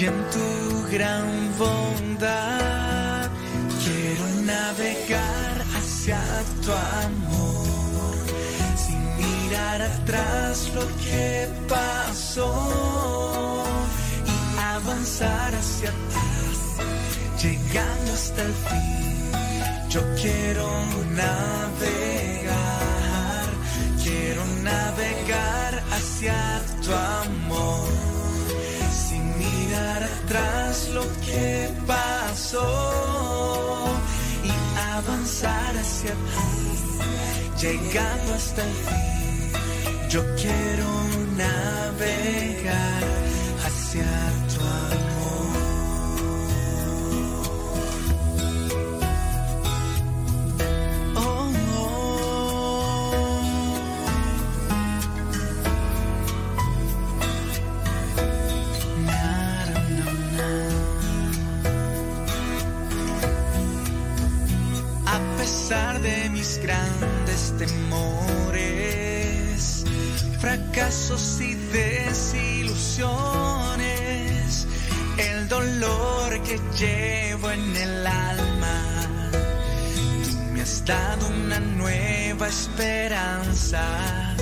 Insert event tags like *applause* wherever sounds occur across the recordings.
y en tu gran bondad quiero navegar hacia tu amor. Sin mirar atrás lo que pasó y avanzar hacia ti llegando hasta el fin. Yo quiero navegar quiero navegar hacia tu amor atrás lo que pasó y avanzar hacia ti, llegando hasta el fin. Yo quiero navegar hacia temores, fracasos y desilusiones, el dolor que llevo en el alma, tú me has dado una nueva esperanza.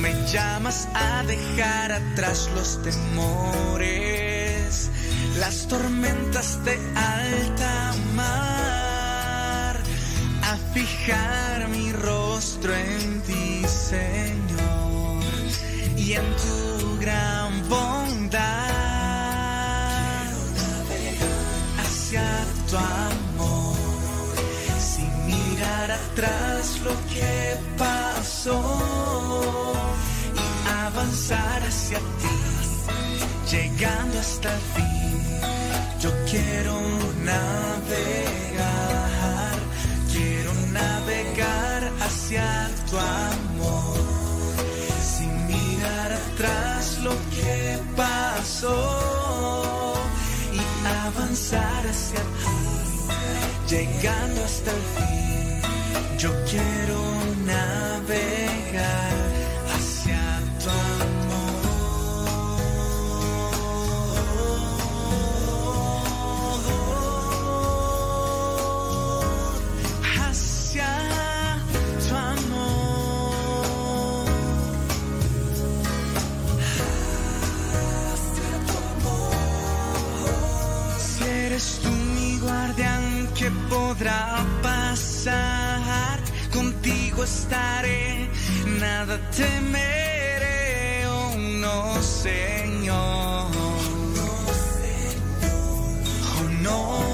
Me llamas a dejar atrás los temores, las tormentas de alta mar, a fijar mi rostro en ti, Señor, y en tu gran bondad hacia tu amor, sin mirar atrás lo que pasó y avanzar hacia ti, llegando hasta el fin. Yo quiero navegar, quiero navegar hacia tu amor, sin mirar atrás lo que pasó y avanzar hacia ti, llegando hasta el fin. Yo quiero navegar ¿qué podrá pasar? Contigo estaré, nada temeré, oh no, Señor. Oh no. Señor.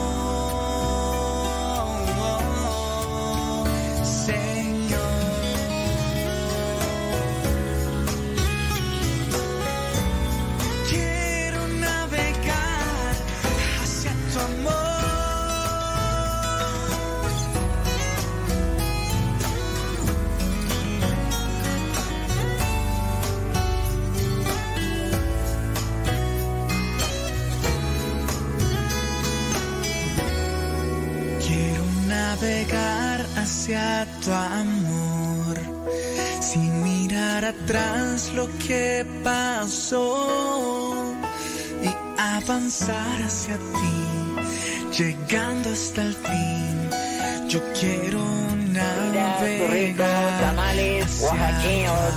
Navegar hacia tu amor, sin mirar atrás lo que pasó y avanzar hacia ti, llegando hasta el fin. Yo quiero tus navegar. tamales oaxaqueños.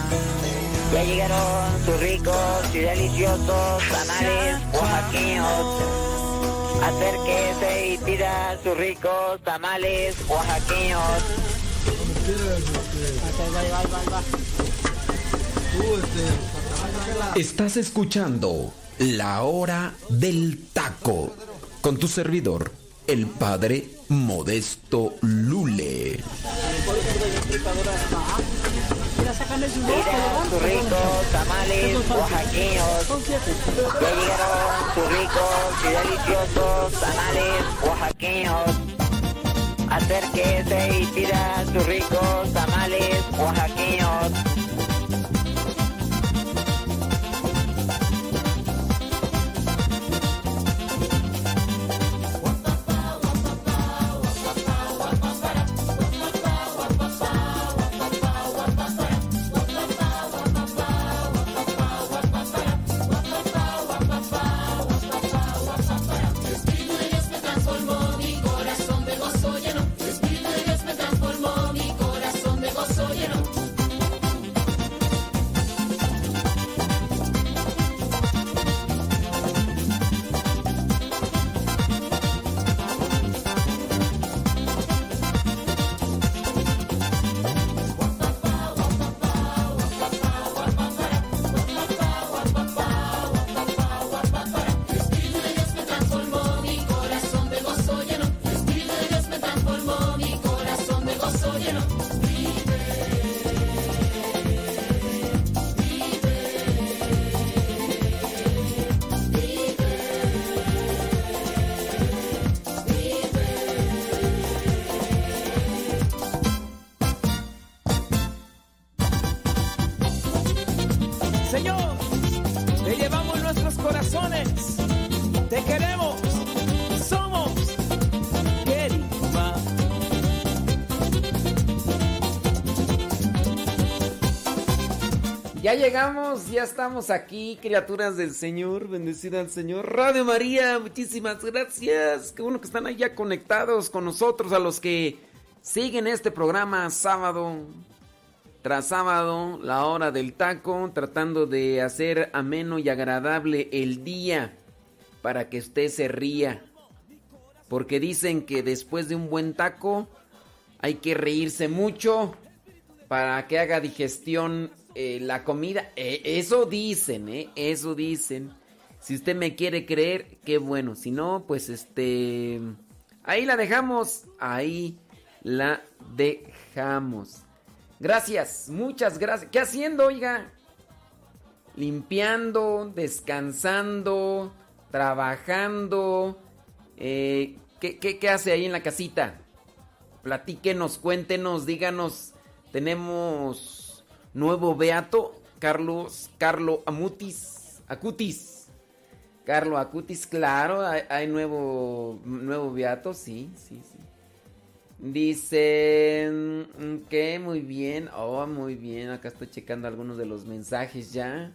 Ya llegaron sus ricos y deliciosos tamales oaxaqueños. Acérquese y pida sus ricos tamales oaxaqueños. Estás escuchando La Hora del Taco con tu servidor, el padre Modesto Lule. Pida sus ricos tamales oaxaqueños. Ya llegaron sus ricos y deliciosos tamales oaxaqueños. Acérquese y pida sus ricos tamales oaxaqueños. Llegamos, ya estamos aquí, criaturas del Señor, bendecida al Señor. Radio María, muchísimas gracias. Qué bueno que están allá conectados con nosotros, a los que siguen este programa sábado tras sábado, la hora del taco, tratando de hacer ameno y agradable el día para que usted se ría. Porque dicen que después de un buen taco hay que reírse mucho para que haga digestión eh, la comida. Eh, eso dicen, ¿eh? Eso dicen. Si usted me quiere creer, qué bueno. Si no, pues este... Ahí la dejamos. Ahí la dejamos. Gracias, muchas gracias. ¿Qué haciendo, oiga? Limpiando, descansando, trabajando. Eh, ¿qué, qué, qué hace ahí en la casita? Platíquenos, cuéntenos, díganos. Tenemos nuevo beato, Carlos, Carlo Amutis, Acutis. Carlo Acutis, claro, hay, nuevo, nuevo beato, sí, sí, sí. Dicen mm, que muy bien. Oh, muy bien. Acá estoy checando algunos de los mensajes ya.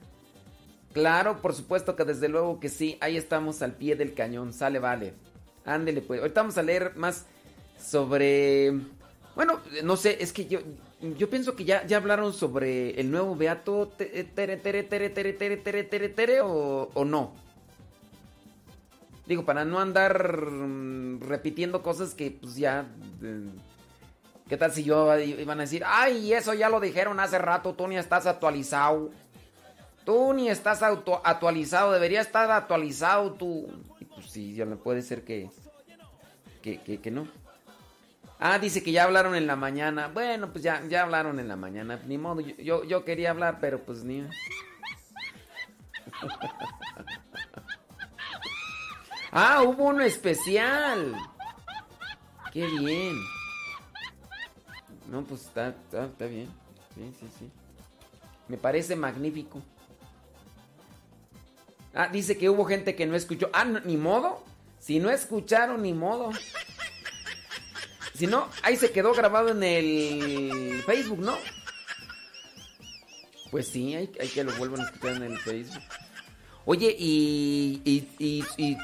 Claro, por supuesto que desde luego que sí. Ahí estamos al pie del cañón. Sale, vale. Ándele pues. Ahorita vamos a leer más sobre... Bueno, no sé, es que yo, yo pienso que ya, ya hablaron sobre el nuevo Beato tere, tere, tere, tere, tere, tere, tere, tere, o, o no. Digo, para no andar mm, repitiendo cosas que pues ya... eh, ¿Qué tal si yo iban a decir, ay, eso ya lo dijeron hace rato, tú ni estás actualizado? Tú ni estás auto- actualizado, debería estar actualizado tú. Y pues sí, ya no puede ser que, que, que, que no. Ah, dice que ya hablaron en la mañana. Bueno, pues ya, ya hablaron en la mañana. Ni modo, yo, yo, quería hablar, pero pues ni... *laughs* Ah, hubo uno especial. Qué bien. No, pues está, está, bien. Sí, sí, sí. Me parece magnífico. Ah, dice que hubo gente que no escuchó. Ah, ni modo. Si no escucharon, ni modo. Si no, ahí se quedó grabado en el Facebook, ¿no? Pues sí, hay, que lo vuelvan a escuchar en el Facebook. Oye, y, y, y- y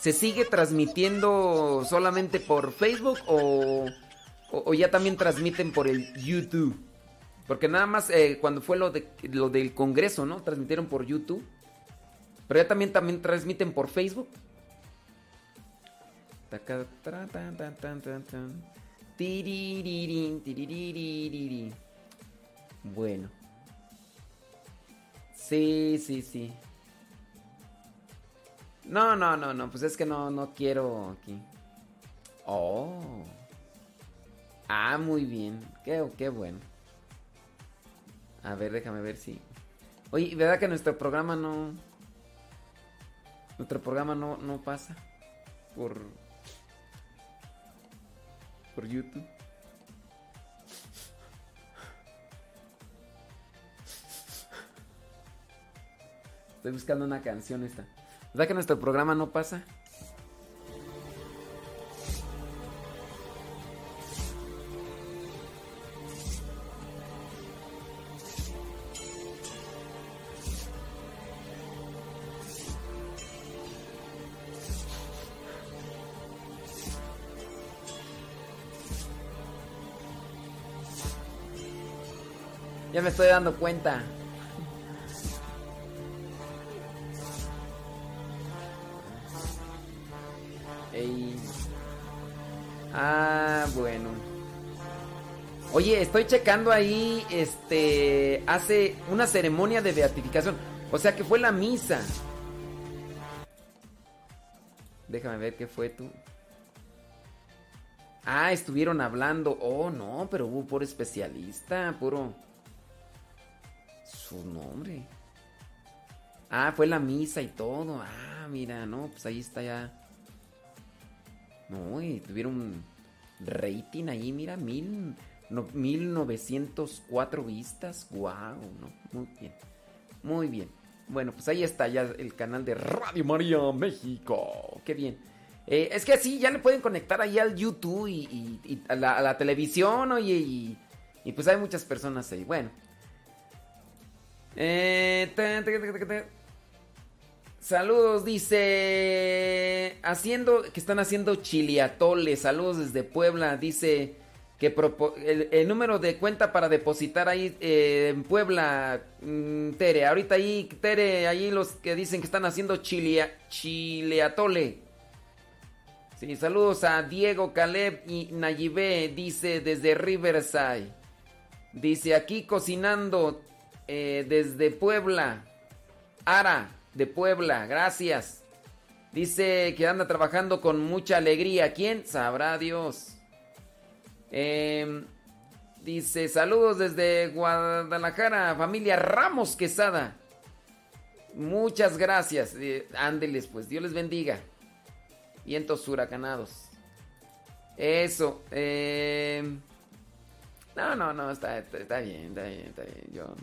se sigue transmitiendo solamente por Facebook o, o- o ya también transmiten por el YouTube? Porque nada más eh, cuando fue lo, de, lo del Congreso, ¿no? Transmitieron por YouTube. Pero ya también, también transmiten por Facebook. Taca, tra. Bueno. Sí, sí, sí. No, no, no, no, pues es que no, no quiero aquí. Oh. Ah, muy bien. Qué, qué bueno. A ver, déjame ver si. Oye, ¿verdad que nuestro programa no. Nuestro programa no, no pasa? Por. Por YouTube. Estoy buscando una canción esta. ¿Verdad que nuestro programa no pasa? Estoy dando cuenta. Ah, bueno. Oye, estoy checando ahí, este, hace una ceremonia de beatificación. O sea que fue la misa. Déjame ver qué fue tú. Ah, estuvieron hablando. Oh, no, pero hubo puro especialista, puro. Su nombre. Ah, fue la misa y todo. Ah, mira, no, pues ahí está ya. No, y tuvieron rating ahí, mira, mil, no, 1904 vistas. Wow, no, muy bien. Muy bien. Bueno, pues ahí está ya el canal de Radio María México. Qué bien. Eh, es que así ya le pueden conectar ahí al YouTube y, a, la, televisión, oye, y, y, pues hay muchas personas ahí. Bueno. Eh, Saludos, dice. Haciendo. Que están haciendo chiliatoles. Saludos desde Puebla. Dice que el, número de cuenta para depositar ahí eh, en Puebla, mm, Tere. Ahorita ahí, Tere, ahí los que dicen que están haciendo chilia, chileatole. Sí, saludos a Diego, Caleb y Nayibé, dice desde Riverside. Dice aquí cocinando eh, desde Puebla. Ara de Puebla, gracias. Dice que anda trabajando con mucha alegría. ¿Quién? Sabrá Dios. Em, dice, saludos desde Guadalajara, familia Ramos Quesada. Muchas gracias. Eh, ándeles, pues, Dios les bendiga. Vientos huracanados. Eso. Em, no, no, no, está, bien, está bien, está bien. Yo,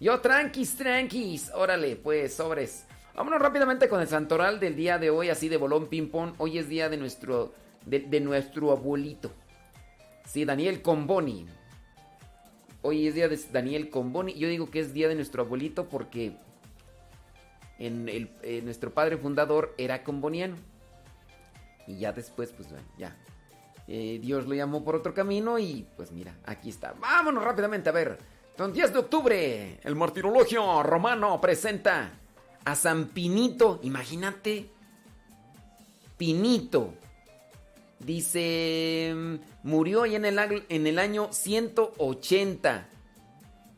yo, tranquis, tranquis. Órale, pues, sobres. Vámonos rápidamente con el santoral del día de hoy, así de bolón ping-pong. Hoy es día de nuestro, de, nuestro abuelito. Sí, Daniel Comboni. Hoy es día de Daniel Comboni. Yo digo que es día de nuestro abuelito porque en el, eh, nuestro padre fundador era comboniano. Y ya después, pues bueno, ya. Eh, Dios lo llamó por otro camino y pues mira, aquí está. Vámonos rápidamente a ver. Don 10 de octubre, el martirologio romano presenta a San Pinito, imagínate. Pinito. Dice, murió ahí en el, en el año 180.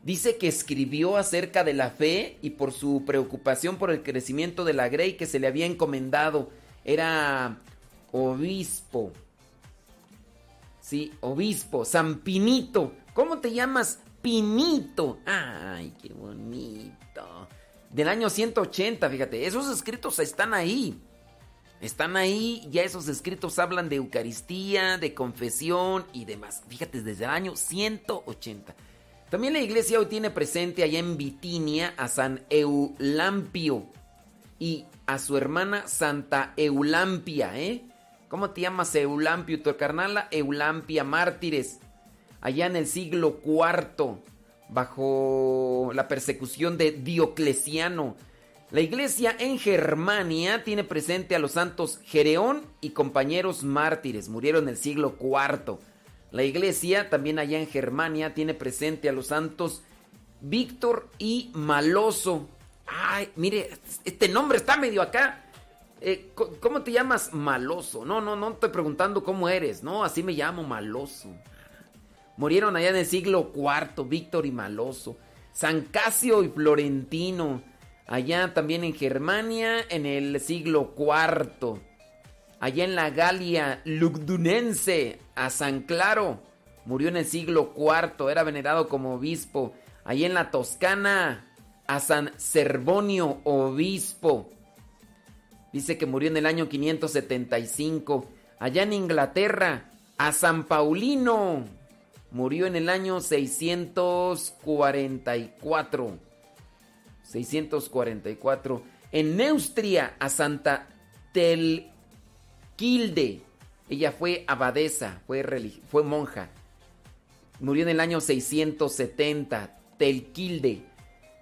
Dice que escribió acerca de la fe y por su preocupación por el crecimiento de la Grey que se le había encomendado. Era obispo. Sí, obispo, San Pinito. ¿Cómo te llamas? Pinito. Ay, qué bonito del año 180, fíjate, esos escritos están ahí. Están ahí, ya esos escritos hablan de Eucaristía, de confesión y demás. Fíjate, desde el año 180. También la iglesia hoy tiene presente allá en Bitinia a San Eulampio y a su hermana Santa Eulampia, ¿eh? ¿Cómo te llamas Eulampio? Tu carnala Eulampia Mártires, allá en el siglo IV bajo la persecución de Diocleciano. La iglesia en Germania tiene presente a los santos Gereón y compañeros mártires, murieron en el siglo IV. La iglesia también allá en Germania tiene presente a los santos Víctor y Maloso. Ay, mire, este nombre está medio acá. Eh, ¿Cómo te llamas Maloso? No, no, no estoy preguntando cómo eres, no, así me llamo Maloso. Murieron allá en el siglo IV, Víctor y Maloso. San Casio y Florentino. Allá también en Germania en el siglo IV. Allá en la Galia Lugdunense, a San Claro. Murió en el siglo IV, era venerado como obispo. Allá en la Toscana, a San Servonio, obispo. Dice que murió en el año 575. Allá en Inglaterra, a San Paulino, Murió en el año 644. 644. En Neustria, a Santa Telquilde. Ella fue abadesa, fue, fue monja. Murió en el año 670. Telquilde.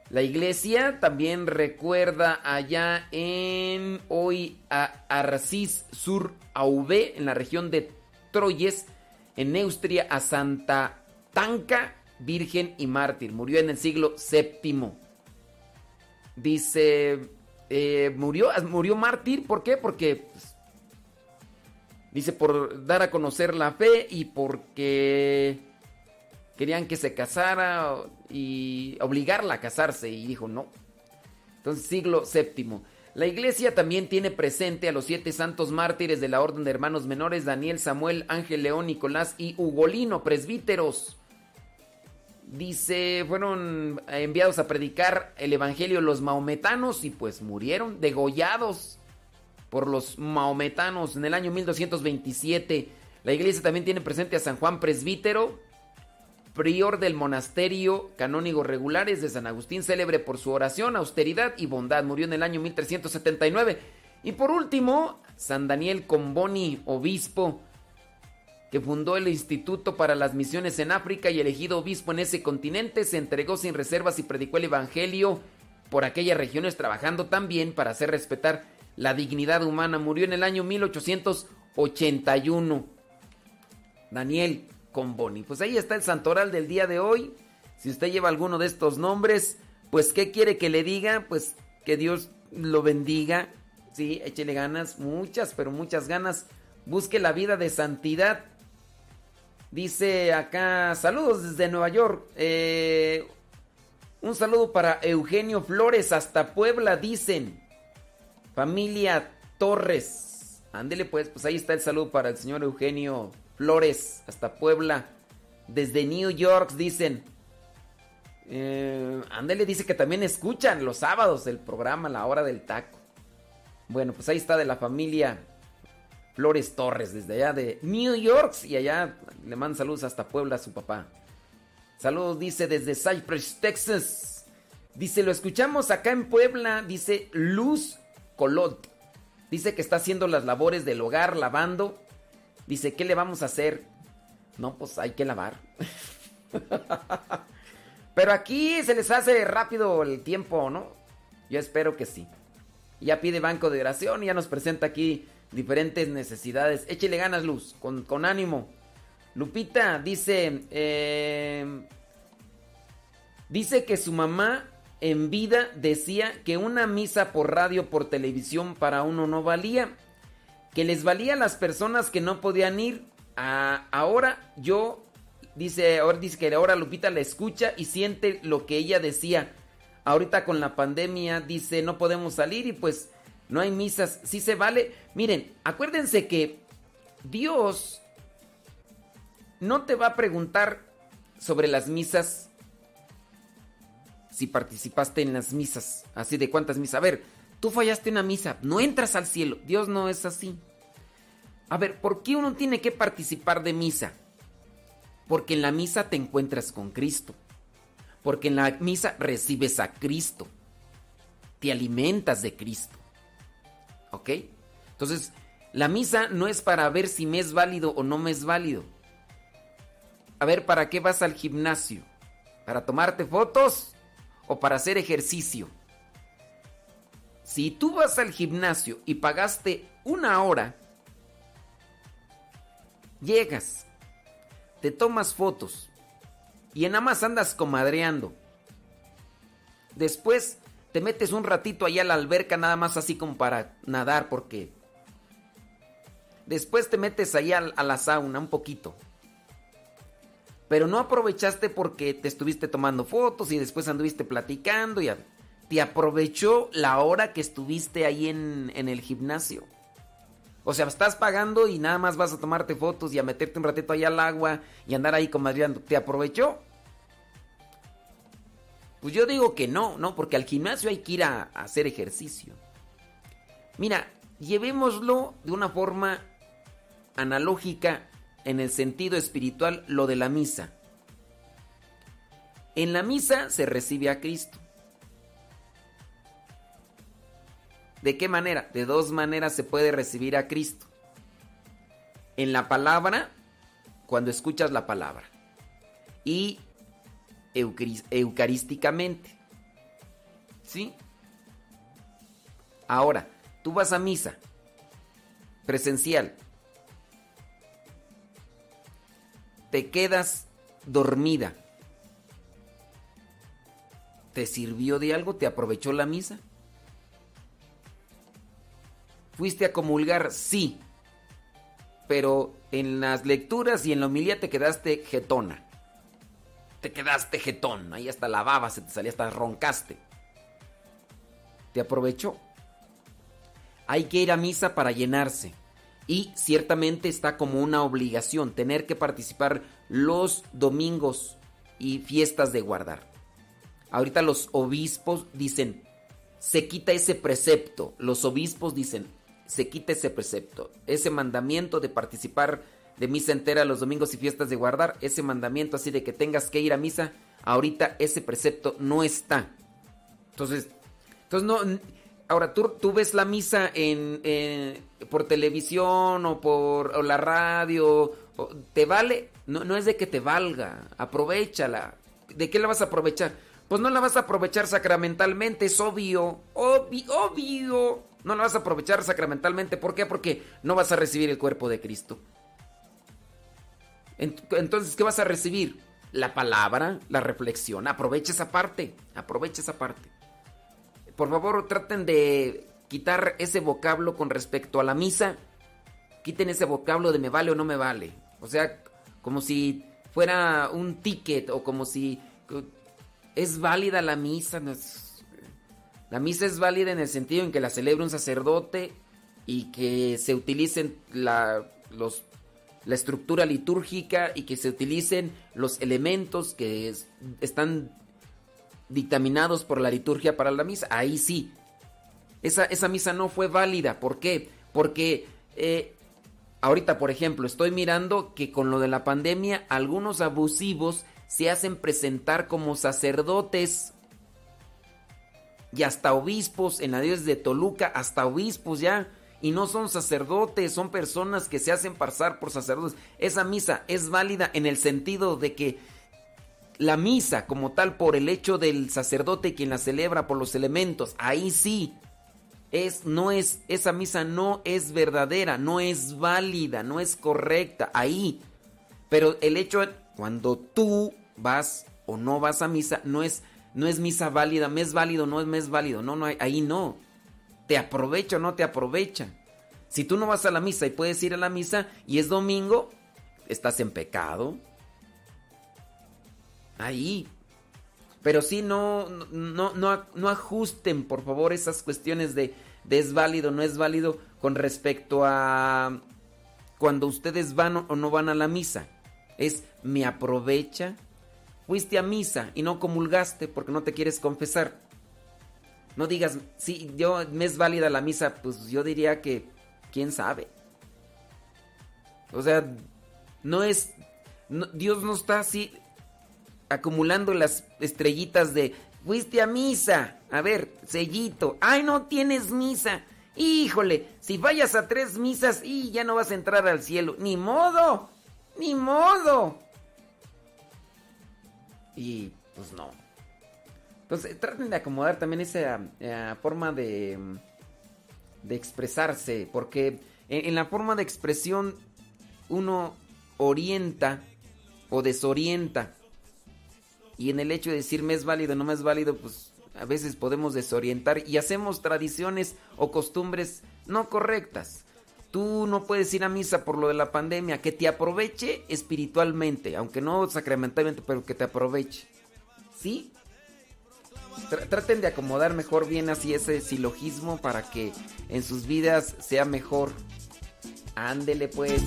La iglesia también recuerda allá en hoy a Arcis sur Auve, en la región de Troyes, en Neustria a Santa Tanca, virgen y mártir. Murió en el siglo VII. Dice, eh, murió, murió mártir, ¿por qué? Porque, pues, dice, por dar a conocer la fe y porque querían que se casara y obligarla a casarse. Y dijo, no. Entonces, siglo VII. La iglesia también tiene presente a los siete santos mártires de la Orden de Hermanos Menores, Daniel, Samuel, Ángel, León, Nicolás y Ugolino, presbíteros. Dice, fueron enviados a predicar el Evangelio los maometanos y pues murieron degollados por los maometanos en el año 1227. La iglesia también tiene presente a San Juan Presbítero, prior del monasterio canónigo regulares de San Agustín, célebre por su oración, austeridad y bondad. Murió en el año 1379. Y por último, San Daniel Comboni, obispo, que fundó el Instituto para las Misiones en África y elegido obispo en ese continente, se entregó sin reservas y predicó el Evangelio por aquellas regiones, trabajando también para hacer respetar la dignidad humana. Murió en el año 1881. Daniel Comboni. Pues ahí está el santoral del día de hoy. Si usted lleva alguno de estos nombres, pues ¿qué quiere que le diga? Pues que Dios lo bendiga. Sí, échele ganas, muchas, pero muchas ganas. Busque la vida de santidad. Dice acá, saludos desde Nueva York. Eh, un saludo para Eugenio Flores hasta Puebla, dicen. Familia Torres. Ándele pues, pues ahí está el saludo para el señor Eugenio Flores hasta Puebla. Desde New York, dicen. Eh, ándele, dice que también escuchan los sábados el programa La Hora del Taco. Bueno, pues ahí está de la familia Flores Torres, desde allá de New York. Y allá le mandan saludos hasta Puebla a su papá. Saludos, dice, desde Cypress, Texas. Dice, lo escuchamos acá en Puebla. Dice Luz Colot. Dice que está haciendo las labores del hogar, lavando. Dice, ¿qué le vamos a hacer? No, pues hay que lavar. *laughs* Pero aquí se les hace rápido el tiempo, ¿no? Yo espero que sí. Ya pide banco de oración y ya nos presenta aquí diferentes necesidades. Échele ganas, Luz, con, con ánimo. Lupita dice, eh, dice que su mamá en vida decía que una misa por radio, por televisión para uno no valía, que les valía a las personas que no podían ir. ahora yo, dice, ahora dice que ahora Lupita la escucha y siente lo que ella decía. Ahorita con la pandemia dice no podemos salir y pues no hay misas, sí se vale. Miren, acuérdense que Dios no te va a preguntar sobre las misas si participaste en las misas, así de cuántas misas. A ver, tú fallaste una misa, no entras al cielo. Dios no es así. A ver, ¿por qué uno tiene que participar de misa? Porque en la misa te encuentras con Cristo. Porque en la misa recibes a Cristo. Te alimentas de Cristo. ¿Ok? Entonces, la misa no es para ver si me es válido o no me es válido. A ver, ¿para qué vas al gimnasio? ¿Para tomarte fotos o para hacer ejercicio? Si tú vas al gimnasio y pagaste una hora, llegas, te tomas fotos y nada más andas comadreando. Después te metes un ratito allá a la alberca nada más así como para nadar porque después te metes allá a la sauna un poquito. Pero no aprovechaste porque te estuviste tomando fotos y después anduviste platicando y te aprovechó la hora que estuviste ahí en, en el gimnasio. O sea, estás pagando y nada más vas a tomarte fotos y a meterte un ratito ahí al agua y andar ahí comadreando. ¿Te aprovechó? Pues yo digo que no, no, porque al gimnasio hay que ir a, hacer ejercicio. Mira, llevémoslo de una forma analógica en el sentido espiritual lo de la misa. En la misa se recibe a Cristo. ¿De qué manera? De dos maneras se puede recibir a Cristo. En la palabra, cuando escuchas la palabra. Y eucarísticamente. ¿Sí? Ahora, tú vas a misa presencial. Te quedas dormida. ¿Te sirvió de algo? ¿Te aprovechó la misa? ¿Fuiste a comulgar? Sí. Pero en las lecturas y en la homilía te quedaste jetona te quedaste jetón, ahí hasta la baba se te salía, hasta roncaste. Te aprovechó. Hay que ir a misa para llenarse. Y ciertamente está como una obligación tener que participar los domingos y fiestas de guardar. Ahorita los obispos dicen, se quita ese precepto. Los obispos dicen, se quita ese precepto, ese mandamiento de participar de misa entera los domingos y fiestas de guardar. Ese mandamiento así de que tengas que ir a misa, ahorita ese precepto no está. Entonces, entonces no... Ahora, tú, tú ves la misa en, por televisión o por la radio, ¿te vale? No, no es de que te valga, aprovechala. ¿De qué la vas a aprovechar? Pues no la vas a aprovechar sacramentalmente, es obvio, obvio, obvio. No la vas a aprovechar sacramentalmente, ¿por qué? Porque no vas a recibir el cuerpo de Cristo. Entonces, ¿qué vas a recibir? La palabra, la reflexión. Aprovecha esa parte, aprovecha esa parte por favor traten de quitar ese vocablo con respecto a la misa. Quiten ese vocablo de me vale o no me vale. O sea, como si fuera un ticket o como si es válida la misa. La misa es válida en el sentido en que la celebra un sacerdote y que se utilicen la, los, la estructura litúrgica y que se utilicen los elementos que están dictaminados por la liturgia para la misa. Ahí sí. Esa, esa misa no fue válida. ¿Por qué? Porque eh, ahorita, por ejemplo, estoy mirando que con lo de la pandemia, algunos abusivos se hacen presentar como sacerdotes. Y hasta obispos, en la diócesis de Toluca, hasta obispos ya. Y no son sacerdotes, son personas que se hacen pasar por sacerdotes. Esa misa es válida en el sentido de que la misa como tal por el hecho del sacerdote quien la celebra por los elementos, ahí sí es no es esa misa no es verdadera, no es válida, no es correcta, ahí. Pero el hecho cuando tú vas o no vas a misa no es no es misa válida, me es válido, no es me es válido, no no ahí no. Te aprovecha o no te aprovecha. Si tú no vas a la misa y puedes ir a la misa y es domingo, estás en pecado ahí. Pero sí, no, no, no, no ajusten, por favor, esas cuestiones de, de es válido, no es válido con respecto a cuando ustedes van o no van a la misa. Es, me aprovecha. Fuiste a misa y no comulgaste porque no te quieres confesar. No digas, sí, yo me es válida la misa, pues yo diría que, quién sabe. O sea, no es, Dios no está así, acumulando las estrellitas de fuiste a misa. A ver, sellito. Ay, no tienes misa. Híjole, si vayas a tres misas y ya no vas a entrar al cielo. Ni modo. Ni modo. Y pues no. Entonces traten de acomodar también esa eh, forma de, de expresarse. Porque en la forma de expresión uno orienta o desorienta. Y en el hecho de decir me es válido, no me es válido, pues a veces podemos desorientar y hacemos tradiciones o costumbres no correctas. Tú no puedes ir a misa por lo de la pandemia, que te aproveche espiritualmente, aunque no sacramentalmente, pero que te aproveche. ¿Sí? traten de acomodar mejor bien así ese silogismo para que en sus vidas sea mejor. Ándele pues.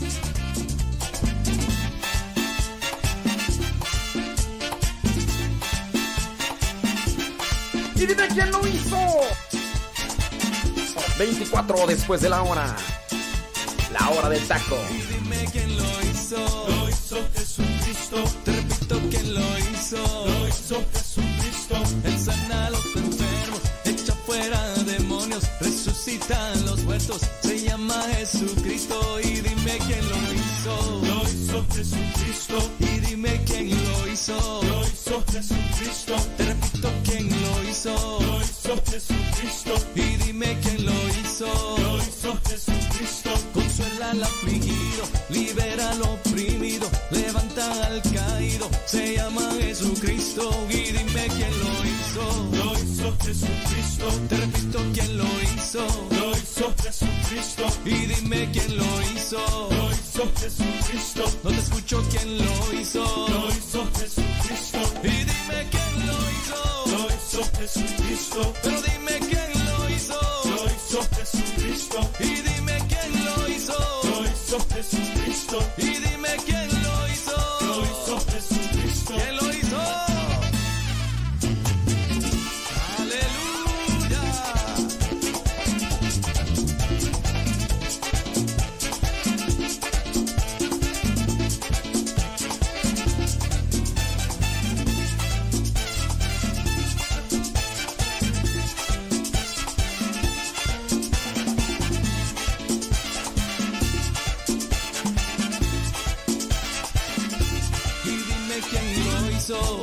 Y dime quién lo hizo. 24 después de la hora. La hora del taco. Y dime quién lo hizo. Lo hizo Jesucristo. Te repito quién lo hizo. Lo hizo Jesucristo. Él sana a los enfermos. Echa fuera demonios. Resucita a los muertos. Se llama Jesucristo. Y dime quién lo hizo. Lo hizo Jesucristo. Y dime quién lo hizo. Lo hizo Jesucristo. Te repito quién lo hizo. Lo hizo Jesucristo. Y dime quién lo hizo. Lo hizo Jesucristo. Consuela al afligido, libera al oprimido, levanta al caído. Se llama Jesucristo. Y dime quién lo hizo. Lo hizo Jesucristo. Te repito quién lo hizo. Lo hizo Jesucristo. Y dime quién lo hizo. Lo hizo Jesucristo. No te escucho quién lo hizo. Lo hizo Jesucristo. Y dime quién lo hizo. Lo hizo Jesucristo. Pero dime quién lo hizo. Lo hizo Jesucristo. Y dime quién. Hizo Jesucristo.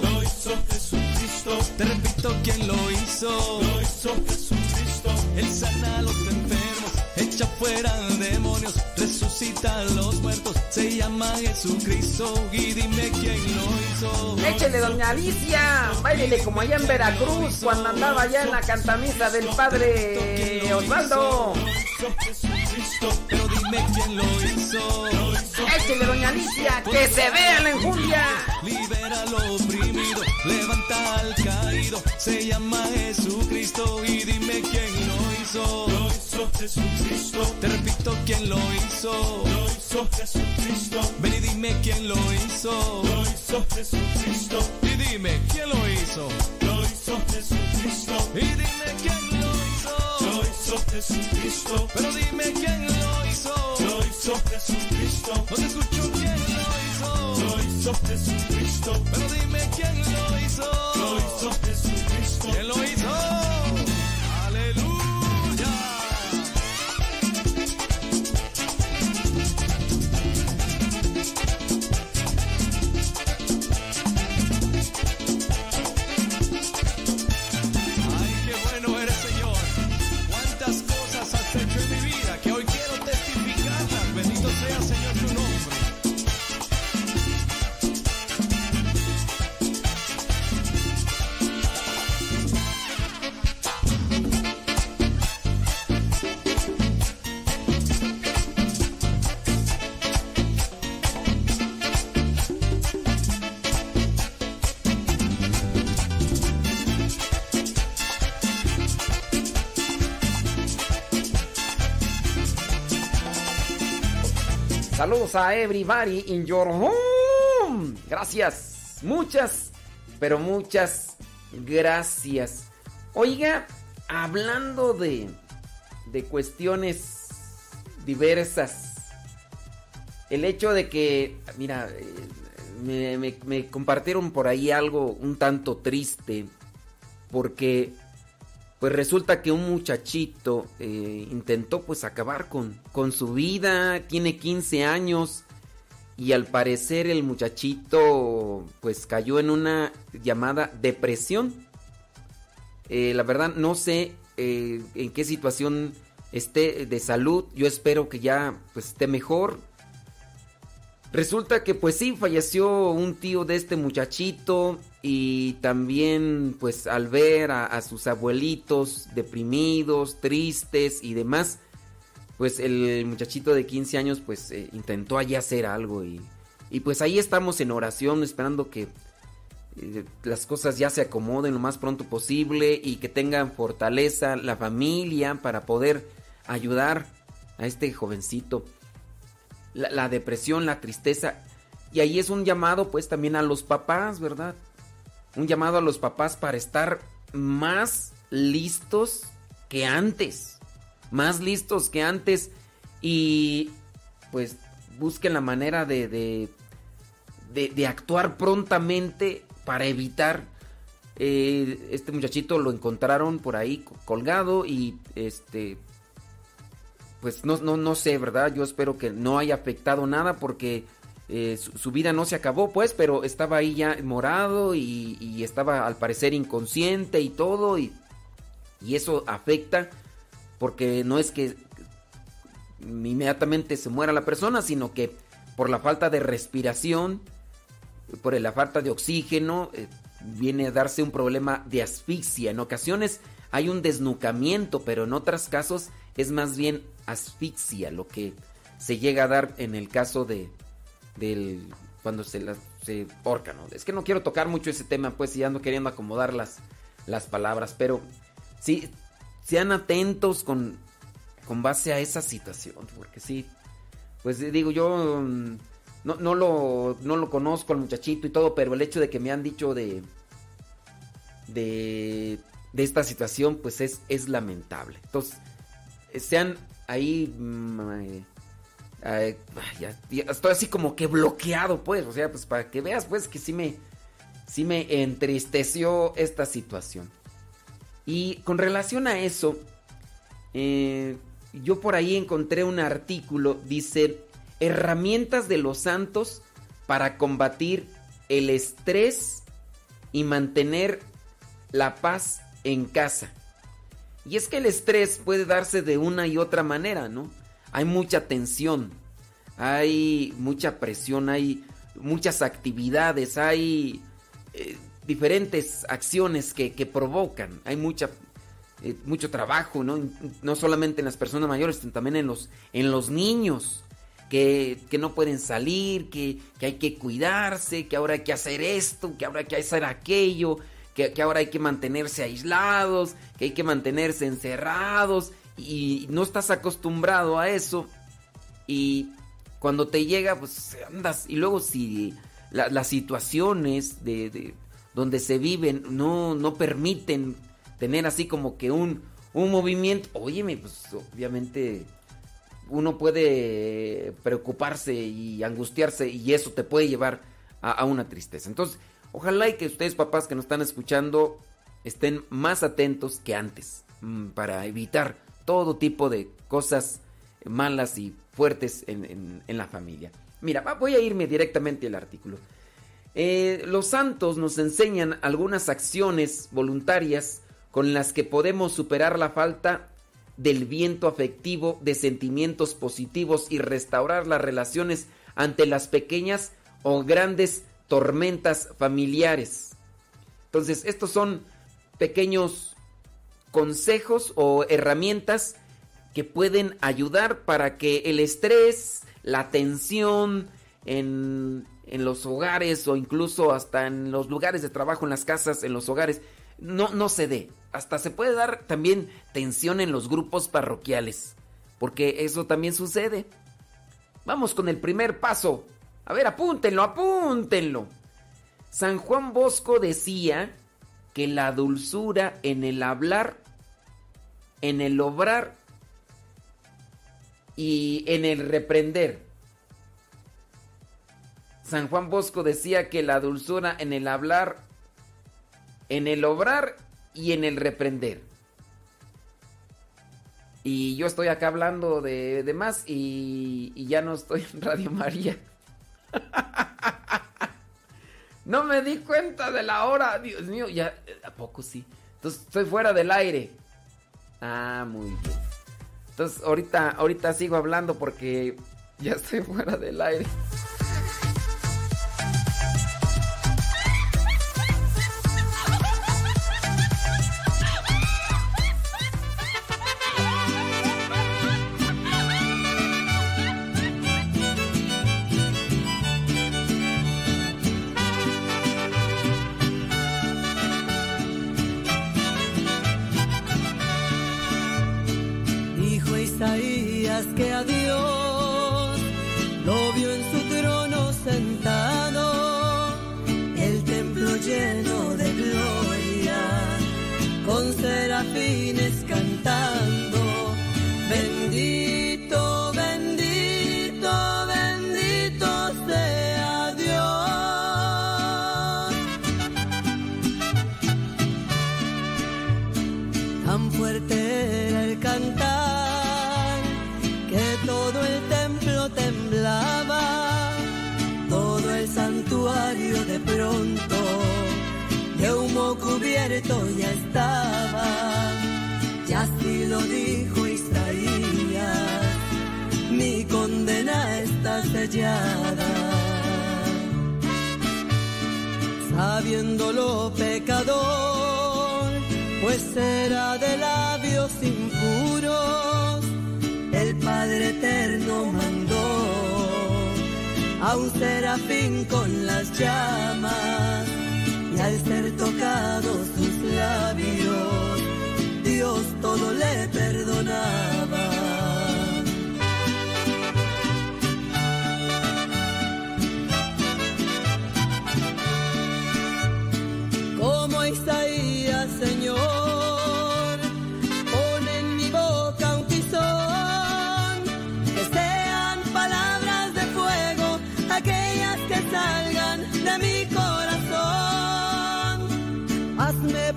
Lo hizo Jesucristo. Te repito quién lo hizo, lo hizo Jesucristo. Él sana a los enfermos, echa fuera demonios, resucita a los muertos. Se llama Jesucristo y dime quién lo hizo. Échele, doña Alicia, bailele como allá en Veracruz cuando andaba allá en la cantamisa del padre Osvaldo. Lo. Échele, doña Alicia, que se vea la enjundia. Libera al oprimido, levanta al caído. Se llama Jesucristo y dime quién lo hizo. Hizo Jesucristo. Te repito quién lo hizo. Lo hizo Jesucristo. Ven y dime quién lo hizo. Lo hizo Jesucristo. Y dime quién lo hizo. Lo hizo Jesucristo. Y dime quién lo hizo. Lo hizo Jesucristo. Pero dime quién lo hizo. Lo hizo Jesucristo. No te escucho quién lo hizo. Lo hizo Jesucristo. Pero dime quién lo hizo. Lo hizo Jesucristo. ¿Quién lo hizo? A everybody in your home. Gracias. Muchas, pero muchas gracias. Oiga, hablando de, de cuestiones diversas. El hecho de que, mira, eh, me, me- me compartieron por ahí algo un tanto triste. Porque pues resulta que un muchachito eh, intentó pues acabar con, con su vida, tiene 15 años y al parecer el muchachito pues cayó en una llamada depresión. Eh, la verdad no sé eh, en qué situación esté de salud, yo espero que ya pues esté mejor. Resulta que pues sí, falleció un tío de este muchachito y también pues al ver a, sus abuelitos deprimidos, tristes y demás, pues el muchachito de 15 años pues eh, intentó allí hacer algo y, y pues ahí estamos en oración esperando que eh, las cosas ya se acomoden lo más pronto posible y que tengan fortaleza la familia para poder ayudar a este jovencito la, depresión, la tristeza. Y ahí es un llamado pues también a los papás, ¿verdad? Un llamado a los papás para estar más listos que antes. Más listos que antes. Y pues busquen la manera de, de, de- actuar prontamente para evitar... eh, este muchachito lo encontraron por ahí co- colgado y este pues no, no, no sé, ¿verdad? Yo espero que no haya afectado nada porque eh, su, vida no se acabó, pues, pero estaba ahí ya morado y, y estaba al parecer inconsciente y todo y, y eso afecta porque no es que inmediatamente se muera la persona, sino que por la falta de respiración, por la falta de oxígeno, eh, viene a darse un problema de asfixia. En ocasiones hay un desnucamiento, pero en otros casos es más bien asfixia, lo que se llega a dar en el caso de del cuando se la, se ahorca, ¿no? Es que no quiero tocar mucho ese tema, pues y ando queriendo acomodar las, las palabras, pero sí sean atentos con con base a esa situación, porque sí, pues digo yo mm, no, no lo no lo conozco al muchachito y todo, pero el hecho de que me han dicho de de, de esta situación, pues es, es lamentable. Entonces, eh, sean ahí. mm, estoy así como que bloqueado, pues. O sea, pues para que veas, pues, que sí me. Sí me entristeció esta situación. Y con relación a eso, eh, yo por ahí encontré un artículo, dice, herramientas de los santos para combatir el estrés y mantener la paz en casa. Y es que el estrés puede darse de una y otra manera, ¿no? Hay mucha tensión, hay mucha presión, hay muchas actividades, hay eh, diferentes acciones que, provocan, hay mucha, eh, mucho trabajo, ¿no? No solamente en las personas mayores, sino también en los, en los niños. Que, no pueden salir, que, que, hay que cuidarse, que ahora hay que hacer esto, que ahora hay que hacer aquello, que, ahora hay que mantenerse aislados, que hay que mantenerse encerrados y no estás acostumbrado a eso y cuando te llega, pues andas. Y luego si las situaciones de, donde se viven no, no permiten tener así como que un, un movimiento, óyeme, pues obviamente uno puede preocuparse y angustiarse y eso te puede llevar a, una tristeza. Entonces, ojalá y que ustedes papás que nos están escuchando estén más atentos que antes mm, para evitar todo tipo de cosas malas y fuertes en, la familia. Mira, voy a irme directamente al artículo. Eh, los santos nos enseñan algunas acciones voluntarias con las que podemos superar la falta del viento afectivo de sentimientos positivos y restaurar las relaciones ante las pequeñas o grandes tormentas familiares. Entonces, estos son pequeños consejos o herramientas que pueden ayudar para que el estrés, la tensión en, los hogares o incluso hasta en los lugares de trabajo, en las casas, en los hogares, no, no se dé. Hasta se puede dar también tensión en los grupos parroquiales, porque eso también sucede. Vamos con el primer paso. A ver, apúntenlo, apúntenlo. San Juan Bosco decía que la dulzura en el hablar, en el obrar y en el reprender. San Juan Bosco decía que la dulzura en el hablar, en el obrar y en el reprender. Y yo estoy acá hablando de, más y, y, ya no estoy en Radio María. No me di cuenta de la hora. Dios mío, ya, ¿a poco sí? Entonces estoy fuera del aire. Ah, muy bien. Entonces ahorita, ahorita sigo hablando porque ya estoy fuera del aire. Está sellada. Sabiéndolo pecador, pues era de labios impuros, el Padre Eterno mandó a un serafín con las llamas y al ser tocados sus labios, Dios todo le perdonaba.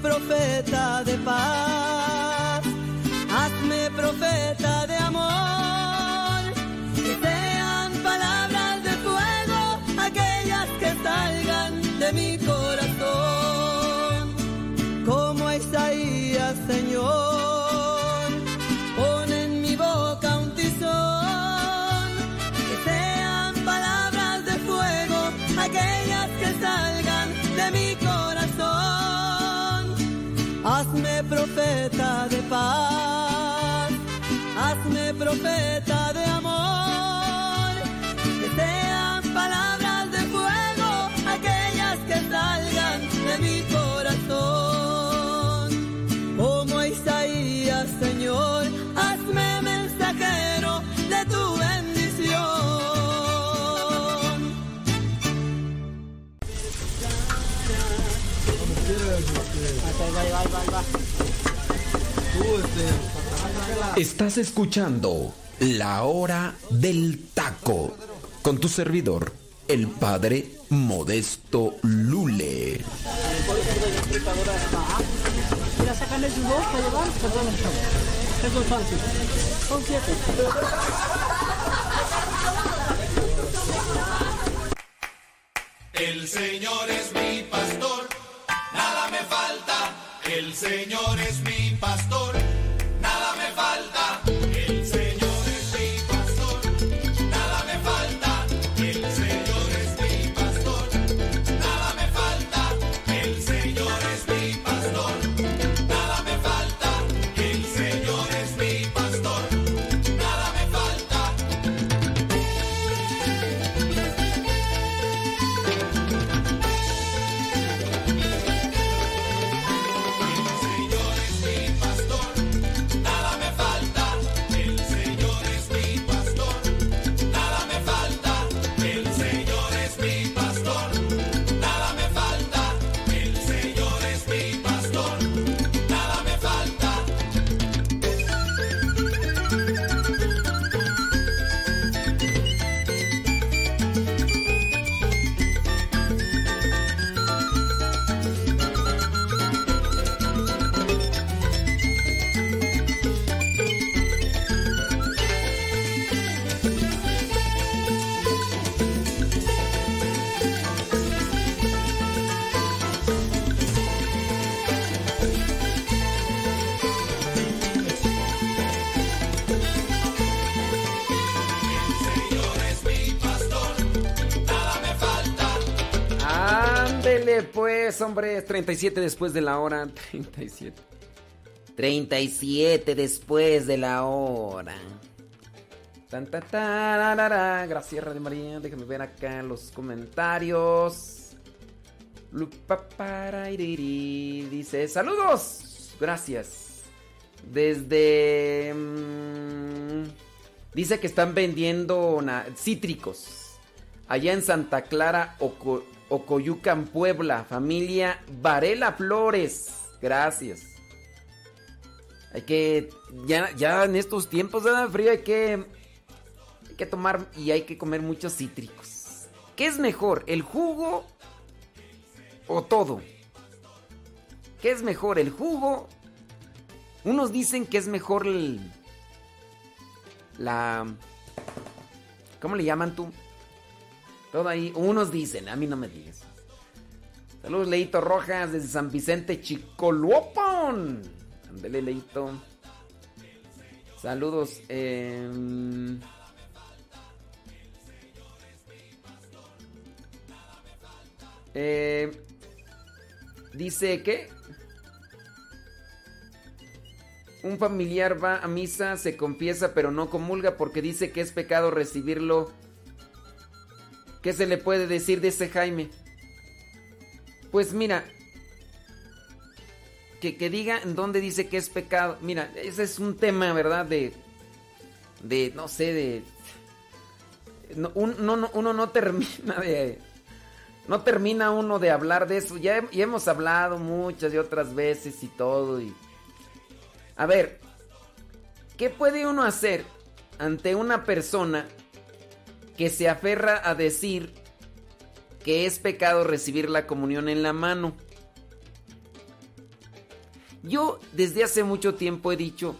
Profeta de amor, que sean palabras de fuego aquellas que salgan de mi corazón. Como Isaías, Señor, hazme mensajero de tu bendición. Estás escuchando La Hora del Taco con tu servidor, el padre Modesto Lule. El Señor es mi pastor, nada me falta. El Señor es mi pastor, hombre, es 37 después de la hora. *laughs* 37. 37 después de la hora. Tan, tan. Gracias, Radio María. Déjame ver acá los comentarios. Dice, saludos. Gracias. Desde... mm, dice que están vendiendo cítricos. Allá en Santa Clara, Oco- Ocoyucan, Puebla. Familia Varela Flores. Gracias. Hay que... Ya, en estos tiempos de frío hay que... Hay que tomar y hay que comer muchos cítricos. ¿Qué es mejor? ¿El jugo o todo? ¿Qué es mejor? ¿El jugo? Unos dicen que es mejor el... La... ¿Cómo le llaman tú? Todo ahí. Unos dicen, a mí no me digas. Saludos, Leito Rojas, desde San Vicente, Chicoluopón. Ándele, Leito. Saludos. em, eh, dice que un familiar va a misa, se confiesa, pero no comulga porque dice que es pecado recibirlo. ¿Qué se le puede decir de ese Jaime? Pues mira, que, que diga en dónde dice que es pecado. Mira, ese es un tema, ¿verdad? De, de no sé, de... no, un- no, no, uno no termina de... No termina uno de hablar de eso. Ya, ya hemos hablado muchas y otras veces y todo. Y... A ver, ¿qué puede uno hacer ante una persona que se aferra a decir que es pecado recibir la comunión en la mano? Yo desde hace mucho tiempo he dicho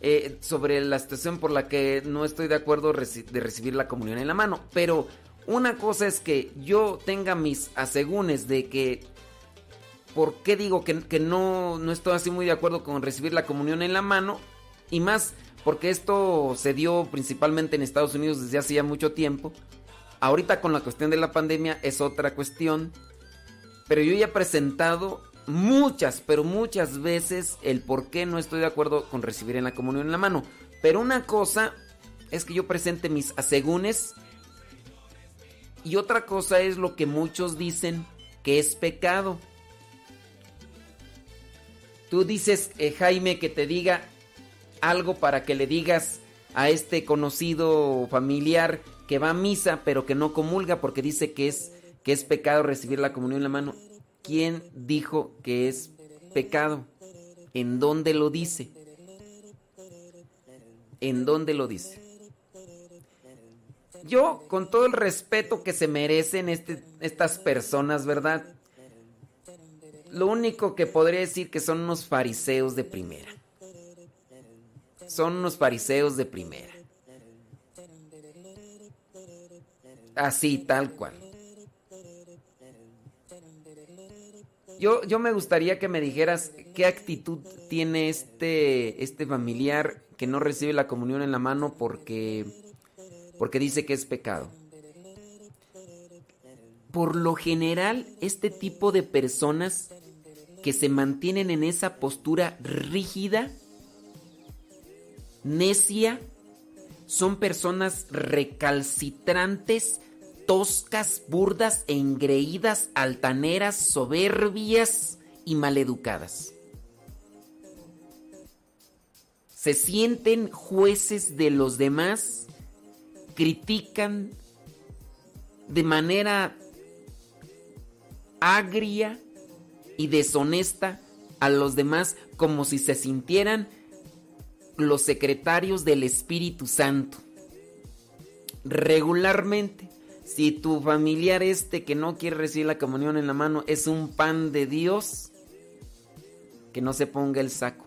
eh, sobre la situación por la que no estoy de acuerdo de recibir la comunión en la mano, pero una cosa es que yo tenga mis asegúnes de que ¿Por qué digo que, que no, no estoy así muy de acuerdo con recibir la comunión en la mano? Y más porque esto se dio principalmente en Estados Unidos desde hace ya mucho tiempo. Ahorita con la cuestión de la pandemia es otra cuestión. Pero yo ya he presentado muchas, pero muchas veces el por qué no estoy de acuerdo con recibir en la comunión en la mano. Pero una cosa es que yo presente mis asegúnes y otra cosa es lo que muchos dicen que es pecado. Tú dices, eh, Jaime, que te diga algo para que le digas a este conocido familiar que va a misa pero que no comulga porque dice que es, que es pecado recibir la comunión en la mano. ¿Quién dijo que es pecado? ¿En dónde lo dice? ¿En dónde lo dice? Yo, con todo el respeto que se merecen este, estas personas, ¿verdad? Lo único que podría decir que son unos fariseos de primera. Son unos fariseos de primera. Así, tal cual. Yo, yo me gustaría que me dijeras qué actitud tiene este, este familiar que no recibe la comunión en la mano porque, porque dice que es pecado. Por lo general, este tipo de personas que se mantienen en esa postura rígida, necia, son personas recalcitrantes, toscas, burdas e engreídas, altaneras, soberbias y maleducadas. Se sienten jueces de los demás, critican de manera agria y deshonesta a los demás como si se sintieran los secretarios del Espíritu Santo. Regularmente, si tu familiar este que no quiere recibir la comunión en la mano es un pan de Dios, que no se ponga el saco.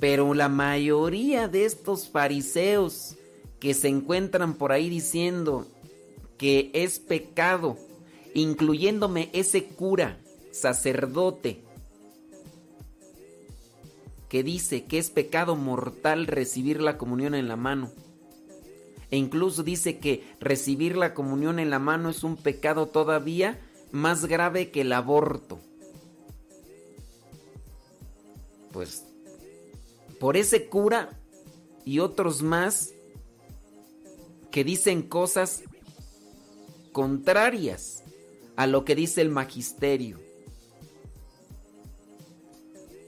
Pero la mayoría de estos fariseos que se encuentran por ahí diciendo que es pecado, incluyéndome ese cura, sacerdote, que dice que es pecado mortal recibir la comunión en la mano. E incluso dice que recibir la comunión en la mano es un pecado todavía más grave que el aborto. Pues por ese cura y otros más que dicen cosas contrarias a lo que dice el magisterio.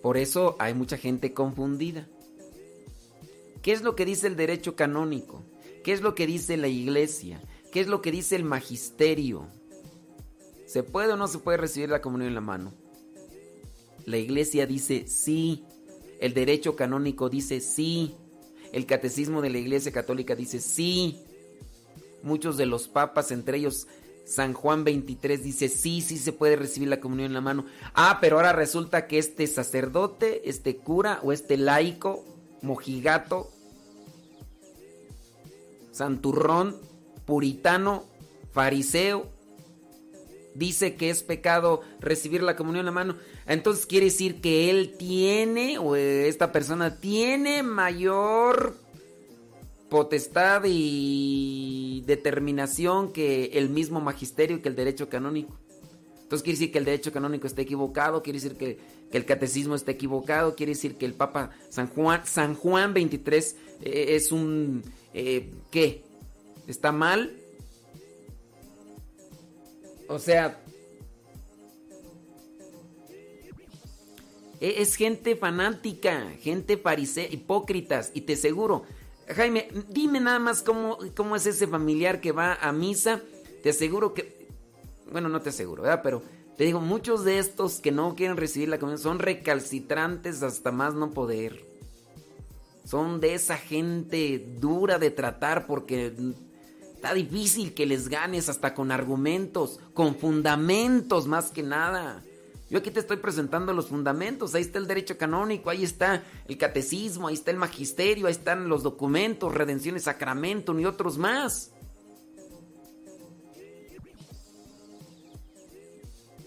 Por eso hay mucha gente confundida. ¿Qué es lo que dice el derecho canónico? ¿Qué es lo que dice la iglesia? ¿Qué es lo que dice el magisterio? ¿Se puede o no se puede recibir la comunión en la mano? La iglesia dice sí. El derecho canónico dice sí. El catecismo de la iglesia católica dice sí. Muchos de los papas, entre ellos San Juan 23 dice, sí, sí se puede recibir la comunión en la mano. Ah, pero ahora resulta que este sacerdote, este cura o este laico, mojigato, santurrón, puritano, fariseo, dice que es pecado recibir la comunión en la mano. Entonces quiere decir que él tiene, o esta persona tiene mayor potestad y determinación que el mismo magisterio y que el derecho canónico. Entonces quiere decir que el derecho canónico está equivocado, quiere decir que, el catecismo está equivocado, quiere decir que el Papa San Juan, San Juan 23 eh, es un... Eh, ¿Qué? ¿Está mal? O sea... E, es gente fanática, gente farisea, hipócritas, y te aseguro, Jaime, dime nada más cómo, cómo es ese familiar que va a misa. Te aseguro que. Bueno, no te aseguro, ¿verdad? Pero te digo, muchos de estos que no quieren recibir la comunión son recalcitrantes hasta más no poder. Son de esa gente dura de tratar porque está difícil que les ganes hasta con argumentos, con fundamentos más que nada. Yo aquí te estoy presentando los fundamentos, ahí está el derecho canónico, ahí está el catecismo, ahí está el magisterio, ahí están los documentos, redenciones, sacramento y otros más.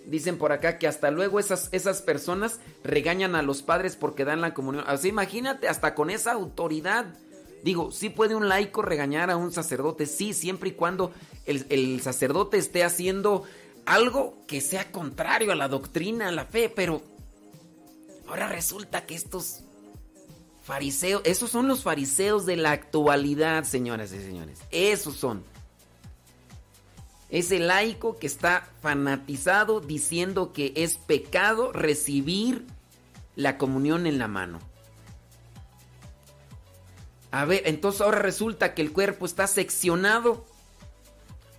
Dicen por acá que hasta luego esas, esas personas regañan a los padres porque dan la comunión. Así imagínate, hasta con esa autoridad. Digo, sí puede un laico regañar a un sacerdote, sí, siempre y cuando el sacerdote esté haciendo algo que sea contrario a la doctrina, a la fe, pero Ahora resulta que estos fariseos, esos son los fariseos de la actualidad, señoras y señores. Esos son. Es el laico que está fanatizado diciendo que es pecado recibir la comunión en la mano. A ver, entonces ahora resulta que el cuerpo está seccionado.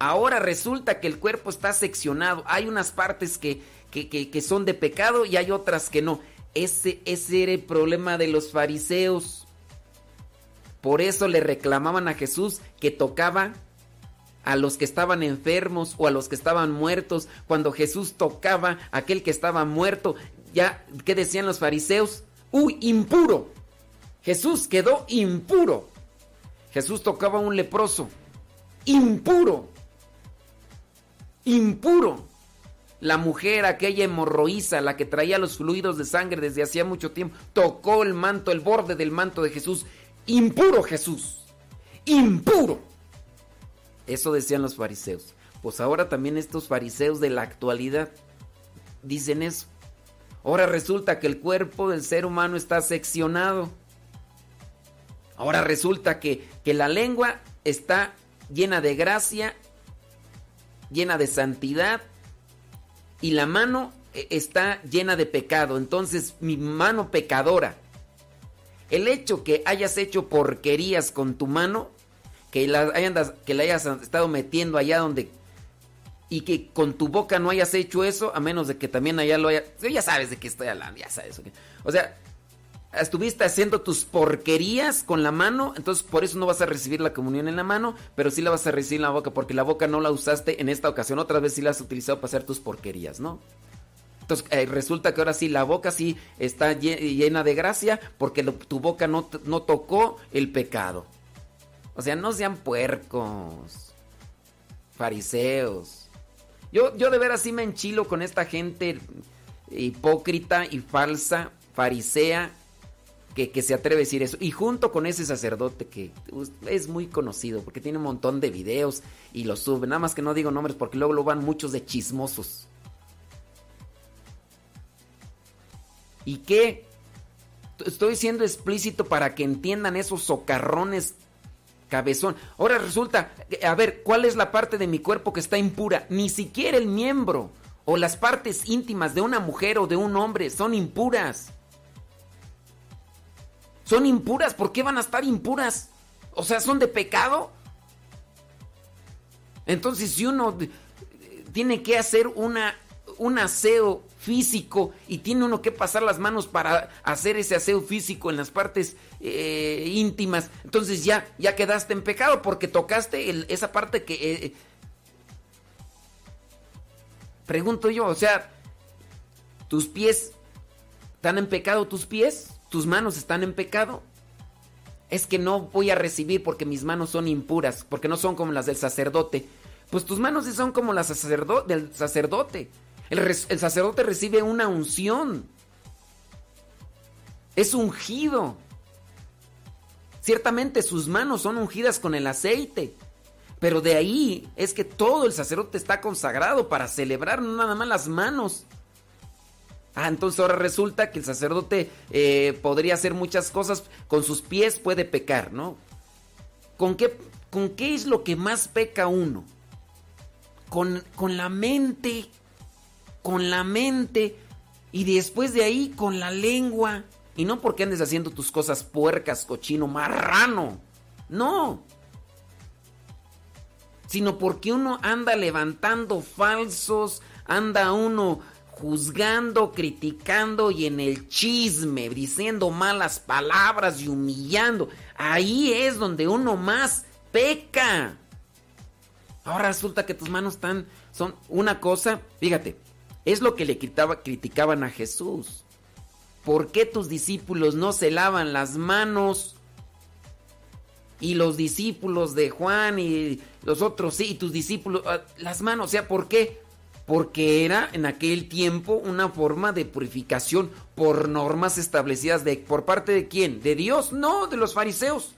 Ahora resulta que el cuerpo está seccionado. Hay unas partes que, que, son de pecado y hay otras que no. Ese, ese era el problema de los fariseos. Por eso le reclamaban a Jesús que tocaba a los que estaban enfermos o a los que estaban muertos. Cuando Jesús tocaba a aquel que estaba muerto, ya, ¿qué decían los fariseos? Uy, impuro. Jesús quedó impuro. Jesús tocaba a un leproso. Impuro. Impuro. La mujer, aquella hemorroísa, la que traía los fluidos de sangre desde hacía mucho tiempo, tocó el manto, el borde del manto de Jesús. Impuro Jesús. Impuro. Eso decían los fariseos. Pues ahora también estos fariseos de la actualidad dicen eso. Ahora resulta que el cuerpo del ser humano está seccionado. Ahora resulta que, que la lengua está llena de gracia, llena de santidad, y la mano eh, está llena de pecado. Entonces mi mano pecadora. El hecho que hayas hecho porquerías con tu mano, que la, que la hayas estado metiendo allá donde y que con tu boca no hayas hecho eso, a menos de que también allá lo haya... Ya sabes de qué estoy hablando, ya sabes. O sea, estuviste haciendo tus porquerías con la mano, entonces por eso no vas a recibir la comunión en la mano, pero sí la vas a recibir en la boca, porque la boca no la usaste en esta ocasión, otra vez sí la has utilizado para hacer tus porquerías, ¿no? Entonces eh, resulta que ahora sí la boca sí está llena de gracia porque tu boca no, tocó el pecado. O sea, no sean puercos, fariseos. Yo, de veras sí me enchilo con esta gente hipócrita y falsa, farisea, que, se atreve a decir eso. Y junto con ese sacerdote que es muy conocido, porque tiene un montón de videos y lo sube. Nada más que no digo nombres porque luego lo van muchos de chismosos. ¿Y qué? Estoy siendo explícito para que entiendan esos socarrones cabezón. Ahora resulta, a ver, ¿cuál es la parte de mi cuerpo que está impura? Ni siquiera el miembro o las partes íntimas de una mujer o de un hombre son impuras. Son impuras, ¿por qué van a estar impuras? O sea, son de pecado. Entonces, si uno tiene que hacer una, un aseo físico y tiene uno que pasar las manos para hacer ese aseo físico en las partes eh, íntimas, entonces ya, ya quedaste en pecado porque tocaste esa parte que... Eh, eh, pregunto yo, o sea, tus pies están en pecado, tus pies, tus manos están en pecado. Es que no voy a recibir porque mis manos son impuras, porque no son como las del sacerdote. Pues tus manos son como las del sacerdote. El, sacerdote recibe una unción. Es ungido. Ciertamente sus manos son ungidas con el aceite. Pero de ahí es que todo el sacerdote está consagrado para celebrar, no nada más las manos. Ah, entonces ahora resulta que el sacerdote eh, podría hacer muchas cosas, con sus pies puede pecar, ¿no? ¿Con qué, con qué es lo que más peca uno? Con, con la mente con la mente y después de ahí con la lengua. Y no porque andes haciendo tus cosas puercas, cochino, marrano. No. Sino porque uno anda levantando falsos, anda uno juzgando, criticando y en el chisme, diciendo malas palabras y humillando. Ahí es donde uno más peca. Ahora resulta que tus manos están, son una cosa, fíjate, es lo que le criticaban a Jesús. ¿Por qué tus discípulos no se lavan las manos? Y los discípulos de Juan y los otros sí, y tus discípulos, ah, las manos, o sea, ¿por qué? Porque era en aquel tiempo una forma de purificación por normas establecidas de por parte de quién? ¿De Dios? No, de los fariseos.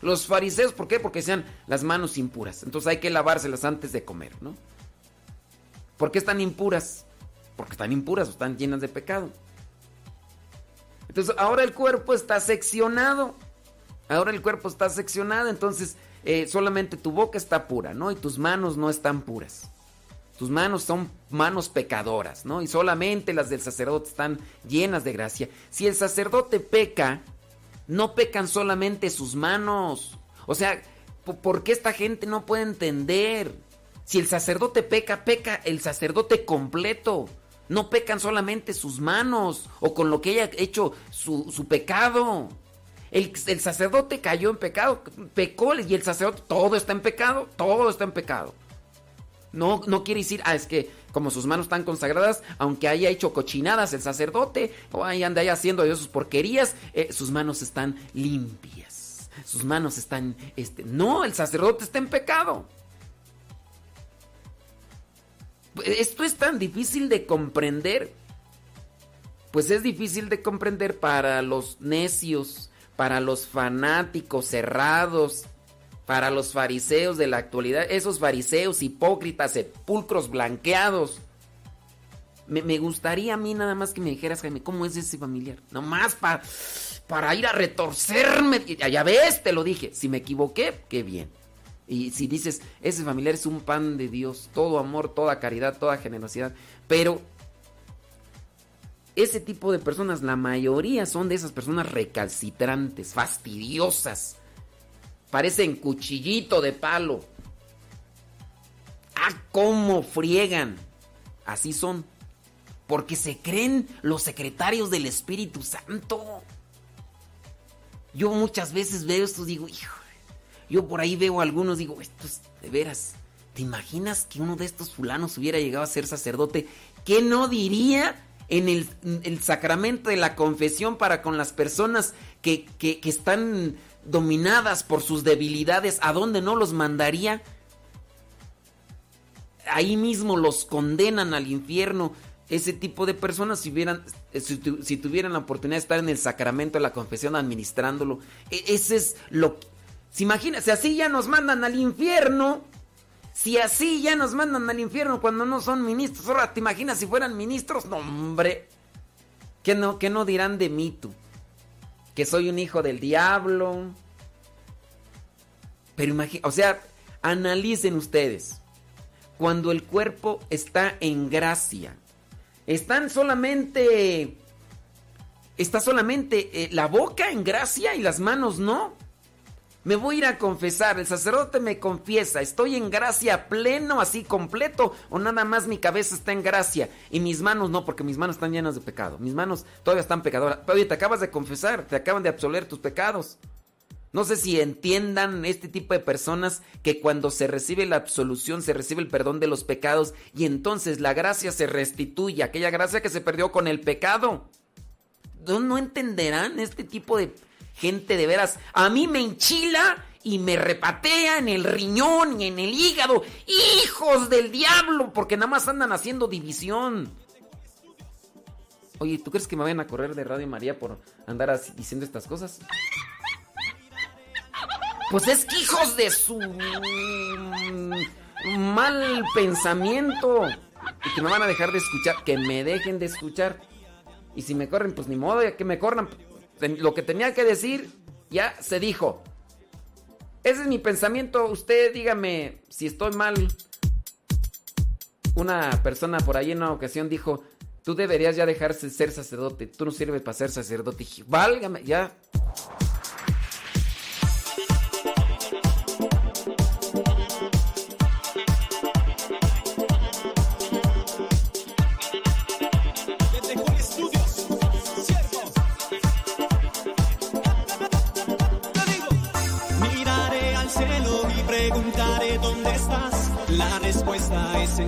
Los fariseos, ¿por qué? Porque sean las manos impuras. Entonces hay que lavárselas antes de comer, ¿no? ¿Por qué están impuras? Porque están impuras o están llenas de pecado. Entonces ahora el cuerpo está seccionado. Ahora el cuerpo está seccionado, entonces eh, solamente tu boca está pura, ¿no? Y tus manos no están puras. Tus manos son manos pecadoras, ¿no? Y solamente las del sacerdote están llenas de gracia. Si el sacerdote peca, no pecan solamente sus manos. O sea, ¿por qué esta gente no puede entender? Si el sacerdote peca, peca el sacerdote completo. No pecan solamente sus manos o con lo que haya hecho su, pecado. El, el, sacerdote cayó en pecado, pecó y el sacerdote todo está en pecado, todo está en pecado. No, no quiere decir, ah, es que como sus manos están consagradas, aunque haya hecho cochinadas el sacerdote, o ahí anda ahí haciendo sus porquerías, eh, sus manos están limpias. Sus manos están, este, no, el sacerdote está en pecado. Esto es tan difícil de comprender. Pues es difícil de comprender para los necios, para los fanáticos cerrados, para los fariseos de la actualidad, esos fariseos hipócritas, sepulcros blanqueados. Me, gustaría a mí nada más que me dijeras, Jaime, ¿cómo es ese familiar? Nomás para, para ir a retorcerme. Ya ves, te lo dije. Si me equivoqué, qué bien. Y si dices, ese familiar es un pan de Dios, todo amor, toda caridad, toda generosidad. Pero ese tipo de personas, la mayoría son de esas personas recalcitrantes, fastidiosas Parecen cuchillito de palo. ¡Ah, cómo friegan! Así son. Porque se creen los secretarios del Espíritu Santo. Yo muchas veces veo esto y digo, hijo, yo por ahí veo a algunos, digo, estos, de veras, ¿te imaginas que uno de estos fulanos hubiera llegado a ser sacerdote? ¿Qué no diría en el, sacramento de la confesión para con las personas que, que están dominadas por sus debilidades, ¿a dónde no los mandaría? Ahí mismo los condenan al infierno. Ese tipo de personas, si, hubieran, eh, si, tuvieran la oportunidad de estar en el sacramento de la confesión administrándolo, e, ese es lo que... ¿Se imagina? Si así ya nos mandan al infierno, si así ya nos mandan al infierno cuando no son ministros, ahora te imaginas si fueran ministros, no hombre, ¿qué no, qué no dirán de mí tú? Que soy un hijo del diablo. Pero imagínate, o sea, analicen ustedes. Cuando el cuerpo está en gracia, están solamente. Está solamente eh, la boca en gracia y las manos no me voy a ir a confesar, el sacerdote me confiesa, estoy en gracia pleno, así completo, o nada más mi cabeza está en gracia y mis manos no, porque mis manos están llenas de pecado, mis manos todavía están pecadoras. Oye, te acabas de confesar, te acaban de absolver tus pecados. No sé si entiendan este tipo de personas que cuando se recibe la absolución, se recibe el perdón de los pecados y entonces la gracia se restituye, aquella gracia que se perdió con el pecado. No, entenderán este tipo de Gente de veras, a mí me enchila y me repatea en el riñón y en el hígado. Hijos del diablo, porque nada más andan haciendo división. Oye, ¿tú crees que me vayan a correr de Radio María por andar diciendo estas cosas? Pues es que hijos de su mal pensamiento. Y que me van a dejar de escuchar. Que me dejen de escuchar. Y si me corren, pues ni modo, ya que me corran lo que tenía que decir ya se dijo. Ese es mi pensamiento. Usted dígame si estoy mal. Una persona por ahí en una ocasión dijo, tú deberías ya dejarse ser sacerdote. Tú no sirves para ser sacerdote. válgame, ya.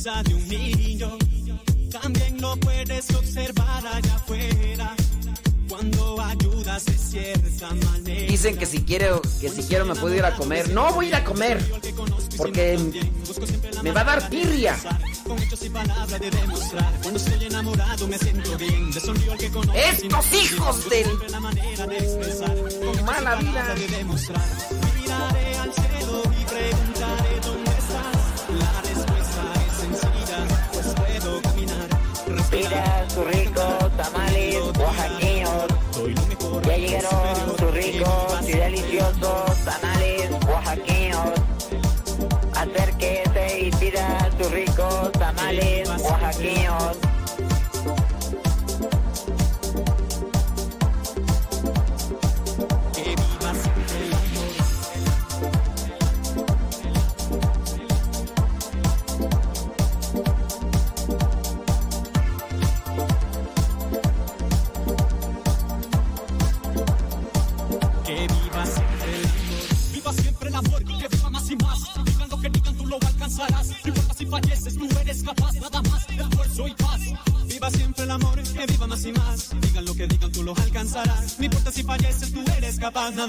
Sonrisa de un niño. También lo puedes observar allá afuera. Dicen que si quiero, que si quiero me puedo ir a comer. No voy a ir a comer. Porque me va a dar tirria. Estos hijos de mala vida. Miraré al cielo y preguntaré Mira sus ricos tamales oaxaqueños. Ya llegaron sus ricos y deliciosos tamales oaxaqueños. Acérquese y pida sus ricos tamales oaxaqueños.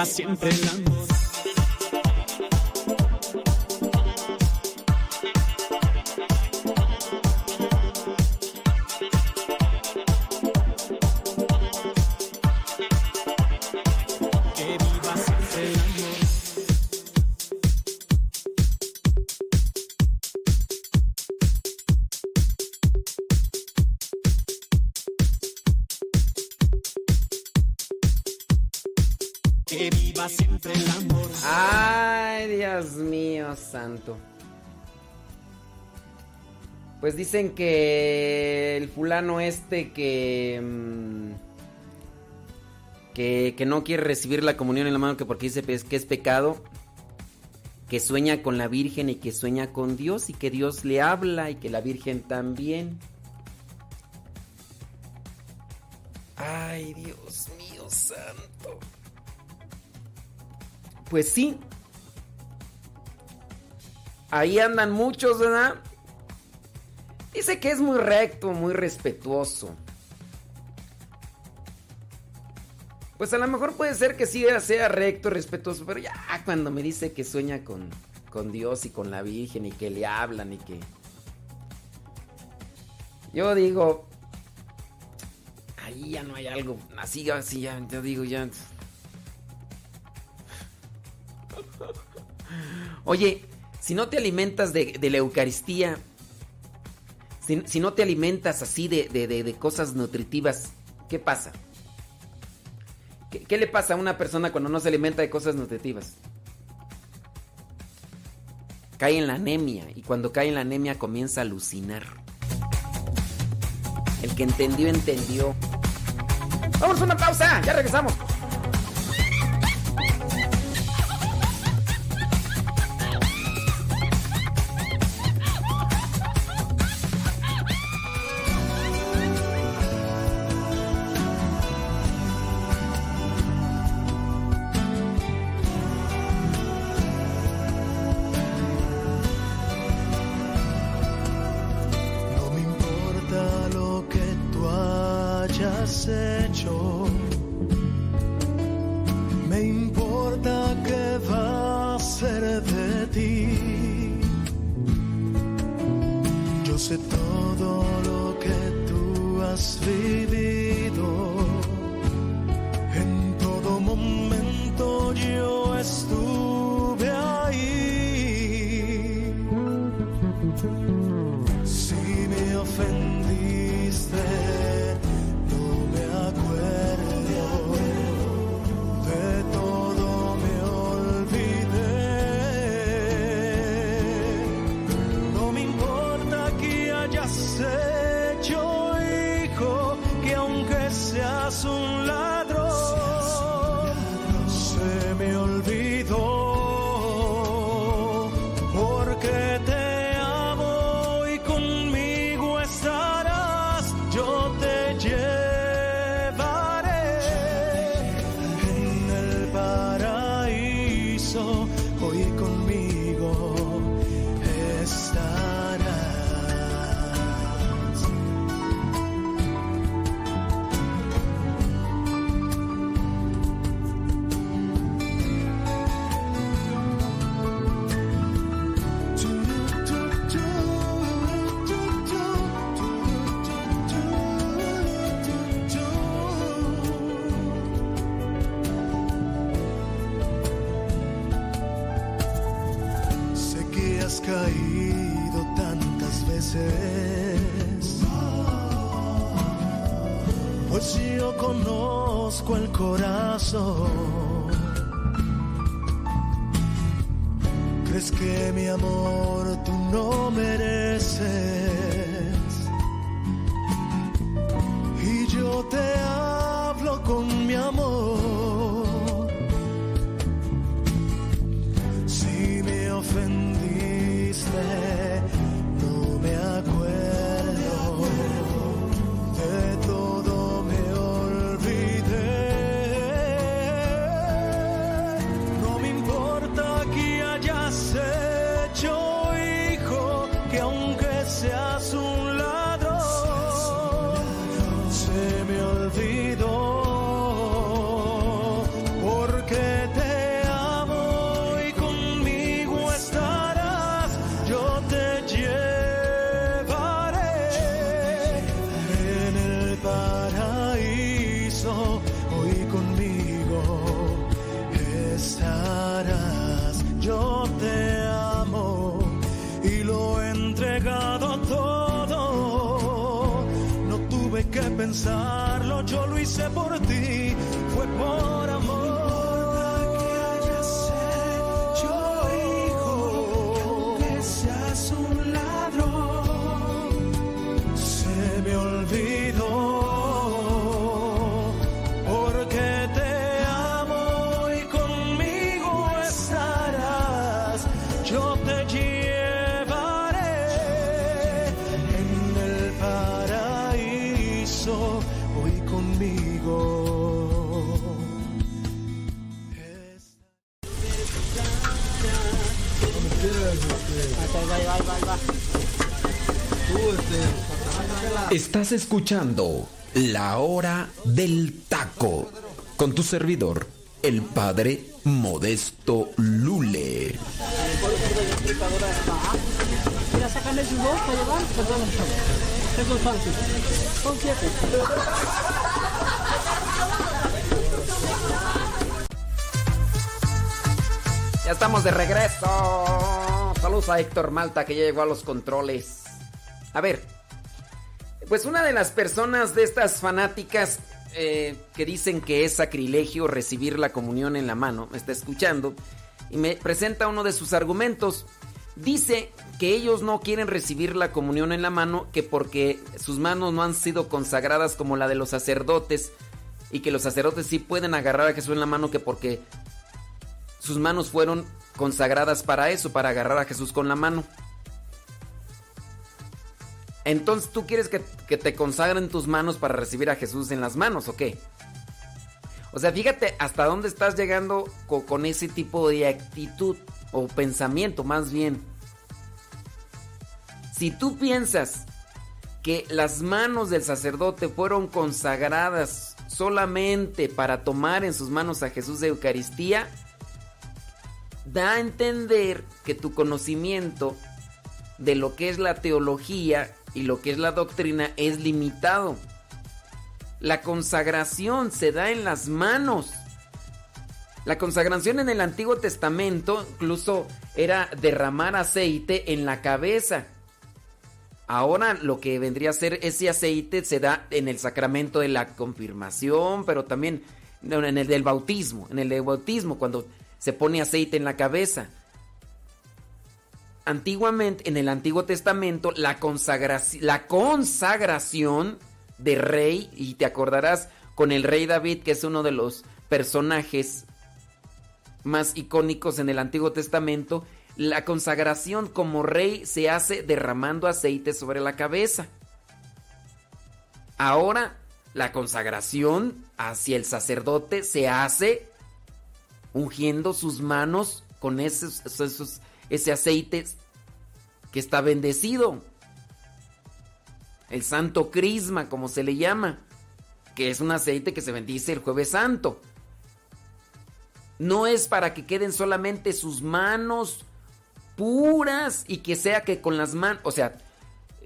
Que viva siempre el amor. Pues dicen que el fulano este que, mm, que que no quiere recibir la comunión en la mano que porque dice que es pecado, que sueña con la Virgen y que sueña con Dios y que Dios le habla y que la Virgen también. Ay, Dios mío, santo. Pues sí. Ahí andan muchos, ¿verdad? Dice que es muy recto, muy respetuoso. Pues a lo mejor puede ser que sí sea recto, respetuoso, pero ya cuando me dice que sueña con, con Dios y con la Virgen y que le hablan y que... Yo digo... Ahí ya no hay algo. Así, así ya, yo digo ya... *laughs* Oye, si no te alimentas de, de la Eucaristía, si, no te alimentas así de, de- de- de cosas nutritivas, ¿qué pasa? ¿Qué, qué le pasa a una persona cuando no se alimenta de cosas nutritivas? Cae en la anemia y cuando cae en la anemia comienza a alucinar. El que entendió, entendió. Vamos a una pausa, ya regresamos. Corazón. Estás escuchando La Hora del Taco con tu servidor, el padre Modesto Lule. Mira, sacarle su voz para llevar, perdón, el chavo. Eso es fácil. Son siete. Ya estamos de regreso. Saludos a Héctor Malta que ya llegó a los controles. A ver, pues una de las personas de estas fanáticas eh, que dicen que es sacrilegio recibir la comunión en la mano, me está escuchando y me presenta uno de sus argumentos. Dice que ellos no quieren recibir la comunión en la mano, que porque sus manos no han sido consagradas como la de los sacerdotes y que los sacerdotes sí pueden agarrar a Jesús en la mano, que porque sus manos fueron consagradas para eso, para agarrar a Jesús con la mano. Entonces, ¿tú quieres que, te consagren tus manos para recibir a Jesús en las manos o qué? O sea, fíjate hasta dónde estás llegando co- con ese tipo de actitud o pensamiento más bien. Si tú piensas que las manos del sacerdote fueron consagradas solamente para tomar en sus manos a Jesús de Eucaristía, da a entender que tu conocimiento de lo que es la teología y lo que es la doctrina es limitado. La consagración se da en las manos. La consagración en el Antiguo Testamento incluso era derramar aceite en la cabeza. Ahora lo que vendría a ser ese aceite se da en el sacramento de la confirmación, pero también en el del bautismo, en el del bautismo cuando se pone aceite en la cabeza. Antiguamente, en el Antiguo Testamento, la, consagraci- la consagración de rey, y te acordarás con el rey David, que es uno de los personajes más icónicos en el Antiguo Testamento, la consagración como rey se hace derramando aceite sobre la cabeza. Ahora, la consagración hacia el sacerdote se hace ungiendo sus manos con esos, ese aceite que está bendecido. El santo crisma, como se le llama, que es un aceite que se bendice el jueves santo. No es para que queden solamente sus manos puras y que sea que con las manos, o sea,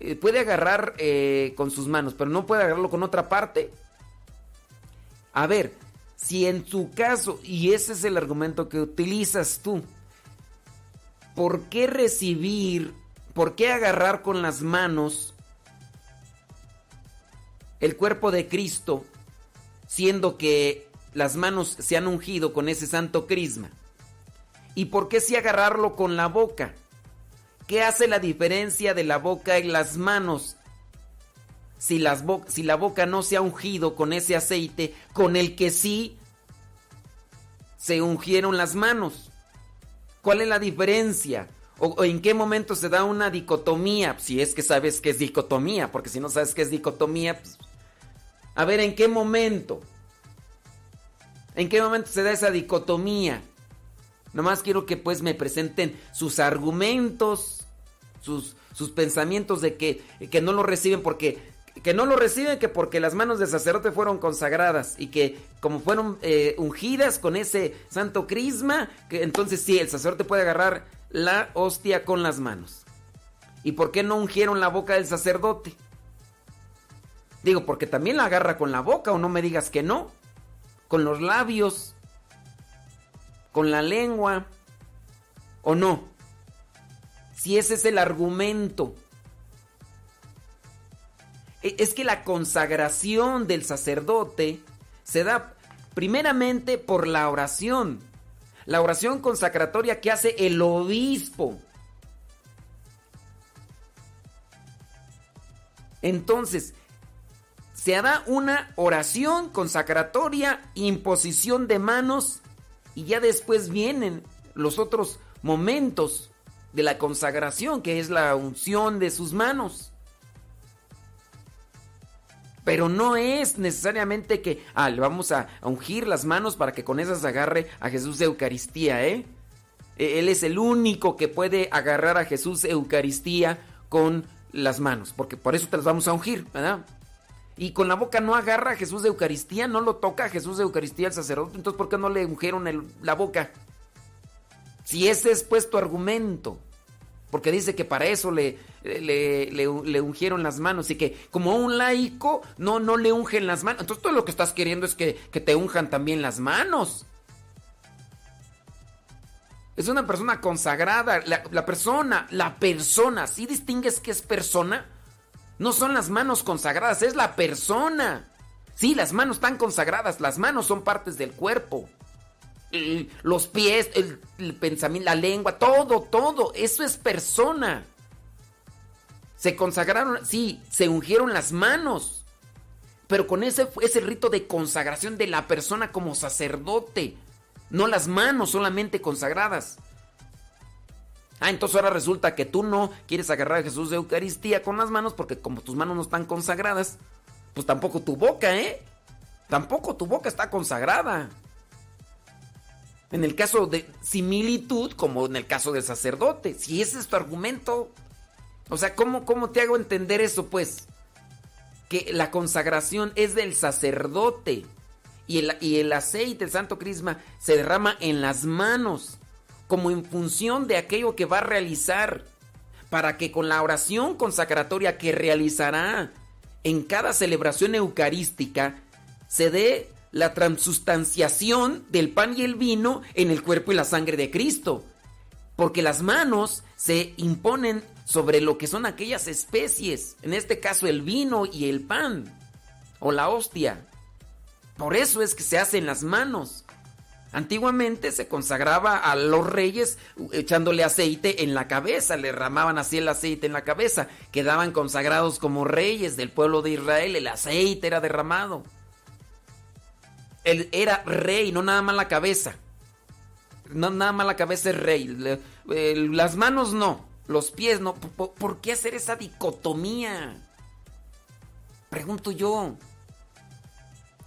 eh, puede agarrar eh, con sus manos, pero no puede agarrarlo con otra parte. A ver, si en tu caso, y ese es el argumento que utilizas tú, ¿por qué recibir, por qué agarrar con las manos el cuerpo de Cristo, siendo que las manos se han ungido con ese santo crisma? ¿Y por qué si agarrarlo con la boca? ¿Qué hace la diferencia de la boca y las manos? Si, las si, la boca no se ha ungido con ese aceite, con el que sí se ungieron las manos. ¿Cuál es la diferencia? ¿O, en qué momento se da una dicotomía? Si es que sabes que es dicotomía, porque si no sabes qué es dicotomía, pues, a ver, ¿en qué momento? ¿En qué momento se da esa dicotomía? Nomás quiero que pues me presenten sus argumentos, sus, sus pensamientos de que, que no lo reciben porque que no lo reciben que porque las manos del sacerdote fueron consagradas y que como fueron eh, ungidas con ese santo crisma, que entonces sí, el sacerdote puede agarrar la hostia con las manos. ¿Y por qué no ungieron la boca del sacerdote? Digo, porque también la agarra con la boca o no me digas que no, con los labios con la lengua o no. Si ese es el argumento. E, es que la consagración del sacerdote se da primeramente por la oración. La oración consacratoria que hace el obispo. Entonces, se da una oración consacratoria, imposición de manos y ya después vienen los otros momentos de la consagración, que es la unción de sus manos. Pero no es necesariamente que, ah, le vamos a ungir las manos para que con esas agarre a Jesús de Eucaristía, ¿eh? E, él es el único que puede agarrar a Jesús Eucaristía con las manos, porque por eso te las vamos a ungir, ¿verdad? y con la boca no agarra a Jesús de Eucaristía, no lo toca a Jesús de Eucaristía al sacerdote, entonces ¿por qué no le ungieron la boca? Si ese es pues tu argumento, porque dice que para eso le, le, ungieron las manos y que como un laico no, no le ungen las manos, entonces todo lo que estás queriendo es que, que te unjan también las manos. Es una persona consagrada, la, persona, la persona, ¿sí distingues que es persona? No son las manos consagradas, es la persona. Sí, las manos están consagradas, las manos son partes del cuerpo. Los pies, el, pensamiento, la lengua, todo, todo, eso es persona. Se consagraron, sí, se ungieron las manos. Pero con ese, ese rito de consagración de la persona como sacerdote. No las manos solamente consagradas. Ah, entonces ahora resulta que tú no quieres agarrar a Jesús de Eucaristía con las manos porque como tus manos no están consagradas, pues tampoco tu boca, ¿eh? Tampoco tu boca está consagrada. En el caso de similitud, como en el caso del sacerdote, si ese es tu argumento, o sea, ¿cómo, cómo te hago entender eso, pues? Que la consagración es del sacerdote y el, y el aceite, el santo crisma, se derrama en las manos como en función de aquello que va a realizar, para que con la oración consacratoria que realizará en cada celebración eucarística se dé la transustanciación del pan y el vino en el cuerpo y la sangre de Cristo. Porque las manos se imponen sobre lo que son aquellas especies, en este caso el vino y el pan, o la hostia. Por eso es que se hacen las manos. Antiguamente se consagraba a los reyes echándole aceite en la cabeza, le ramaban así el aceite en la cabeza, quedaban consagrados como reyes del pueblo de Israel, el aceite era derramado. Él era rey, no nada más la cabeza. No nada más la cabeza es rey. las manos no, los pies no. ¿Por qué hacer esa dicotomía? Pregunto yo.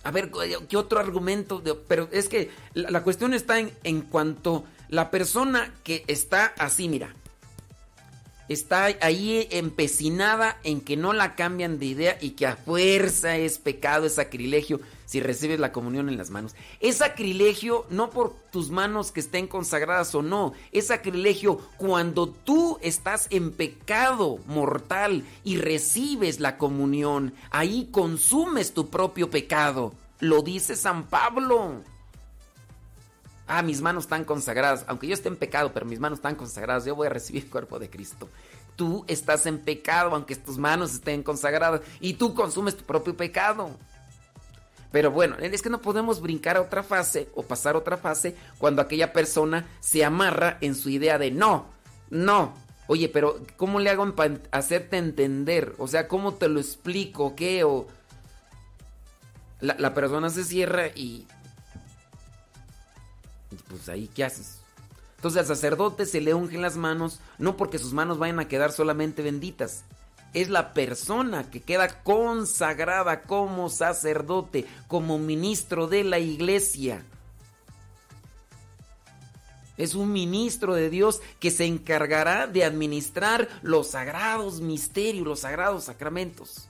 A ver, ¿qué otro argumento? Pero es que la, cuestión está en, en cuanto La persona que está así, mira, está ahí empecinada en que no la cambian de idea y que a fuerza es pecado, es sacrilegio si recibes la comunión en las manos. Es sacrilegio no por tus manos que estén consagradas o no, es sacrilegio cuando tú estás en pecado mortal y recibes la comunión, ahí consumes tu propio pecado. Lo dice San Pablo. Ah, mis manos están consagradas. Aunque yo esté en pecado, pero mis manos están consagradas, yo voy a recibir el cuerpo de Cristo. Tú estás en pecado, aunque tus manos estén consagradas, y tú consumes tu propio pecado. Pero bueno, es que no podemos brincar a otra fase o pasar a otra fase cuando aquella persona se amarra en su idea de no, no. Oye, pero ¿cómo le hago para hacerte entender? O sea, ¿cómo te lo explico? ¿Qué? O la, la persona se cierra y pues ahí, ¿qué haces? Entonces al sacerdote se le ungen las manos, no porque sus manos vayan a quedar solamente benditas. Es la persona que queda consagrada como sacerdote, como ministro de la iglesia. Es un ministro de Dios que se encargará de administrar los sagrados misterios, los sagrados sacramentos.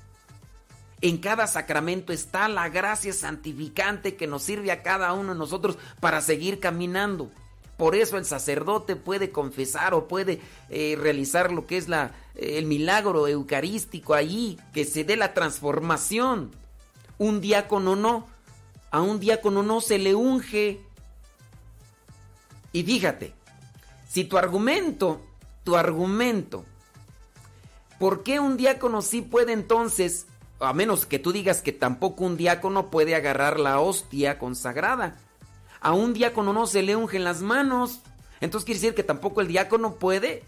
En cada sacramento está la gracia santificante que nos sirve a cada uno de nosotros para seguir caminando. Por eso el sacerdote puede confesar o puede eh, realizar lo que es la, el milagro eucarístico allí, que se dé la transformación. Un diácono no, a un diácono no se le unge. Y fíjate, si tu argumento, tu argumento, ¿por qué un diácono sí puede entonces a menos que tú digas que tampoco un diácono puede agarrar la hostia consagrada. A un diácono no se le ungen las manos. Entonces quiere decir que tampoco el diácono puede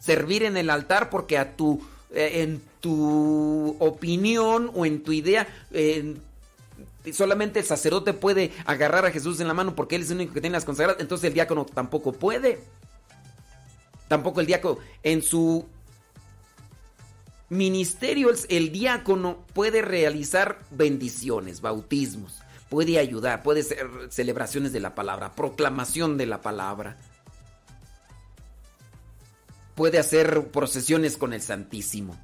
servir en el altar porque a tu, eh, en tu opinión o en tu idea, solamente el sacerdote puede agarrar a Jesús en la mano porque él es el único que tiene las consagradas. Entonces el diácono tampoco puede. Tampoco el diácono en su ministerio, el, diácono puede realizar bendiciones, bautismos, puede ayudar, puede ser celebraciones de la palabra, proclamación de la palabra, puede hacer procesiones con el Santísimo,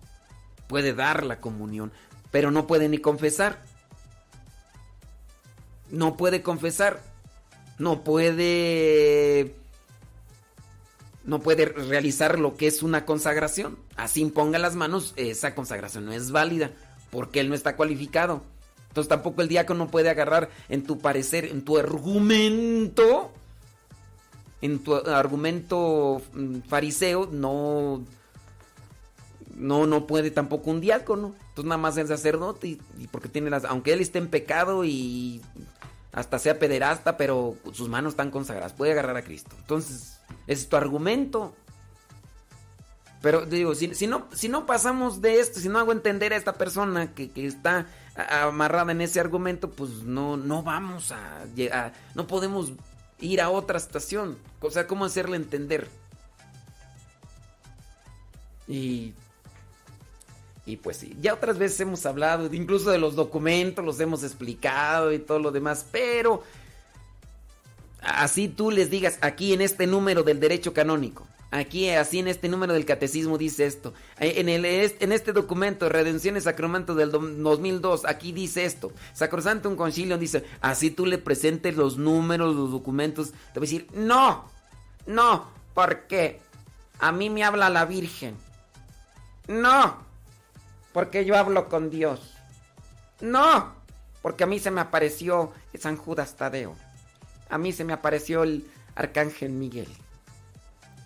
puede dar la comunión, pero no puede ni confesar. No puede confesar, no puede no puede realizar lo que es una consagración. Así imponga las manos, esa consagración no es válida porque él no está cualificado. Entonces tampoco el diácono puede agarrar en tu parecer, en tu argumento, en tu argumento mm, fariseo, no, no, no puede tampoco un diácono. Entonces nada más el sacerdote y, y porque tiene las, aunque él esté en pecado y hasta sea pederasta, pero sus manos están consagradas, puede agarrar a Cristo. Entonces es tu argumento. Pero digo, si, no, si no pasamos de esto, si no hago entender a esta persona que, está amarrada en ese argumento, pues no, no vamos a, llegar, no podemos ir a otra estación. O sea, ¿cómo hacerle entender? Y, y pues sí, ya otras veces hemos hablado, incluso de los documentos, los hemos explicado y todo lo demás, pero así tú les digas aquí en este número del derecho canónico. Aquí, así en este número del catecismo dice esto. Eh, en, el, en este documento, Redención y Sacramento del 2002, aquí dice esto. Sacrosanto un concilio dice, así tú le presentes los números, los documentos. Te voy a decir, no, no, porque a mí me habla la Virgen. No, porque yo hablo con Dios. No, porque a mí se me apareció San Judas Tadeo a mí se me apareció el arcángel Miguel.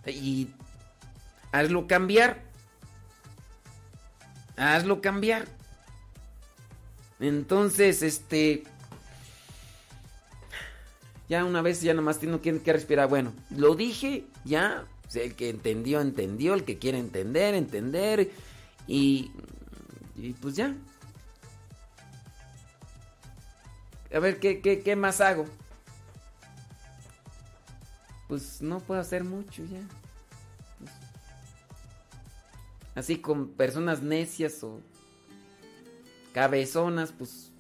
Y hazlo cambiar. Hazlo cambiar. Entonces, este... Ya una vez, ya nomás que, que respirar. Bueno, lo dije, ya. el que entendió, entendió. El que quiere entender, entender. Y, y pues ya. A ver, ¿qué, qué, qué más hago? pues no puedo hacer mucho ya. Así con personas necias o cabezonas, pues...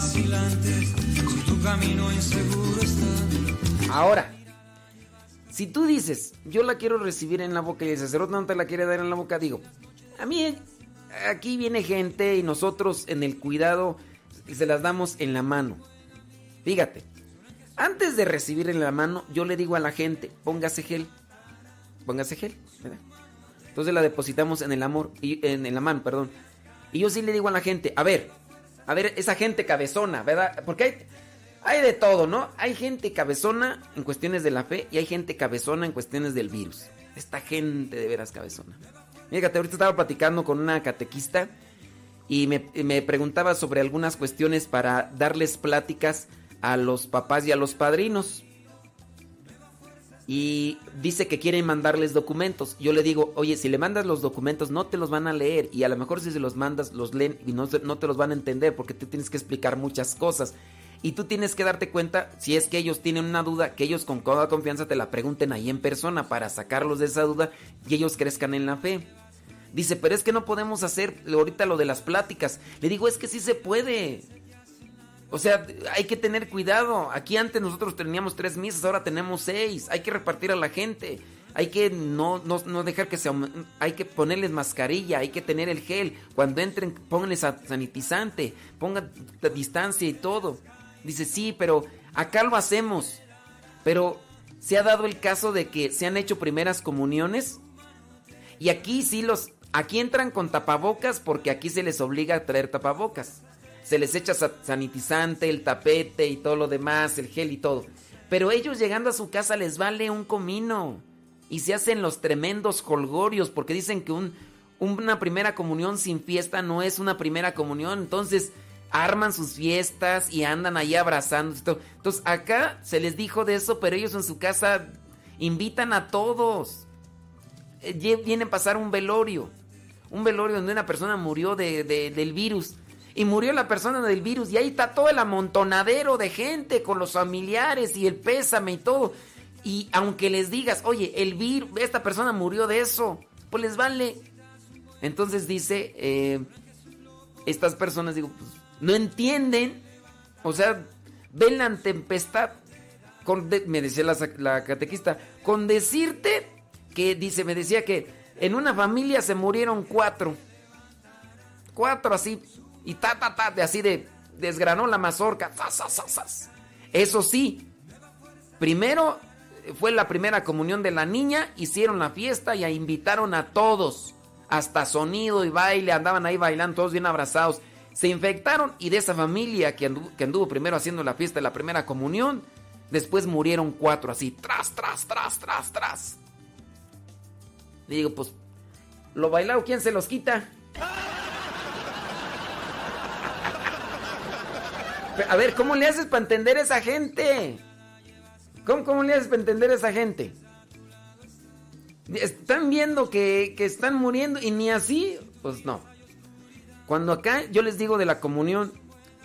si. Ahora, si tú dices, yo la quiero recibir en la boca y el sacerdote no te la quiere dar en la boca, digo, a mí aquí viene gente y nosotros en el cuidado se las damos en la mano. Fíjate, antes de recibir en la mano, yo le digo a la gente, póngase gel, póngase gel. Entonces la depositamos en el amor, en, en la mano, perdón. Y yo sí le digo a la gente, a ver, a ver, esa gente cabezona, ¿verdad? Porque hay, hay de todo, ¿no? Hay gente cabezona en cuestiones de la fe y hay gente cabezona en cuestiones del virus. Esta gente de veras cabezona. Fíjate, ahorita estaba platicando con una catequista y me, me preguntaba sobre algunas cuestiones para darles pláticas a los papás y a los padrinos. Y dice que quieren mandarles documentos. Yo le digo, oye, si le mandas los documentos no te los van a leer. Y a lo mejor si se los mandas los leen y no, no te los van a entender porque tú tienes que explicar muchas cosas. Y tú tienes que darte cuenta, si es que ellos tienen una duda, que ellos con toda confianza te la pregunten ahí en persona para sacarlos de esa duda y ellos crezcan en la fe. Dice, pero es que no podemos hacer ahorita lo de las pláticas. Le digo, es que sí se puede. O sea, hay que tener cuidado. Aquí antes nosotros teníamos tres misas, ahora tenemos seis. Hay que repartir a la gente. Hay que no, no, no dejar que se... Hay que ponerles mascarilla, hay que tener el gel. Cuando entren, pónganles sanitizante, pongan distancia y todo. Dice, sí, pero acá lo hacemos. Pero se ha dado el caso de que se han hecho primeras comuniones. Y aquí sí los... Aquí entran con tapabocas porque aquí se les obliga a traer tapabocas se les echa sanitizante, el tapete y todo lo demás, el gel y todo. Pero ellos llegando a su casa les vale un comino. Y se hacen los tremendos colgorios porque dicen que un, una primera comunión sin fiesta no es una primera comunión. Entonces arman sus fiestas y andan ahí abrazando. Entonces acá se les dijo de eso, pero ellos en su casa invitan a todos. Eh, vienen a pasar un velorio. Un velorio donde una persona murió de, del virus y murió la persona del virus y ahí está todo el amontonadero de gente con los familiares y el pésame y todo. Y aunque les digas, oye, el virus, esta persona murió de eso, pues les vale. Entonces dice, eh, estas personas, digo, pues, no entienden, o sea, ven la tempestad, con me decía la, la catequista, con decirte que, dice, me decía que en una familia se murieron cuatro, cuatro así, y ta, ta, ta, de así de desgranó la mazorca. Eso sí, primero fue la primera comunión de la niña, hicieron la fiesta y invitaron a todos, hasta sonido y baile, andaban ahí bailando todos bien abrazados. Se infectaron y de esa familia que anduvo, primero haciendo la fiesta de la primera comunión, después murieron cuatro así, tras, tras, tras, tras, tras. digo, pues, lo bailado, ¿quién se los quita? A ver, ¿cómo le haces para entender a esa gente? ¿Cómo, cómo le haces para entender a esa gente? Están viendo que, que están muriendo y ni así, pues no. Cuando acá yo les digo de la comunión,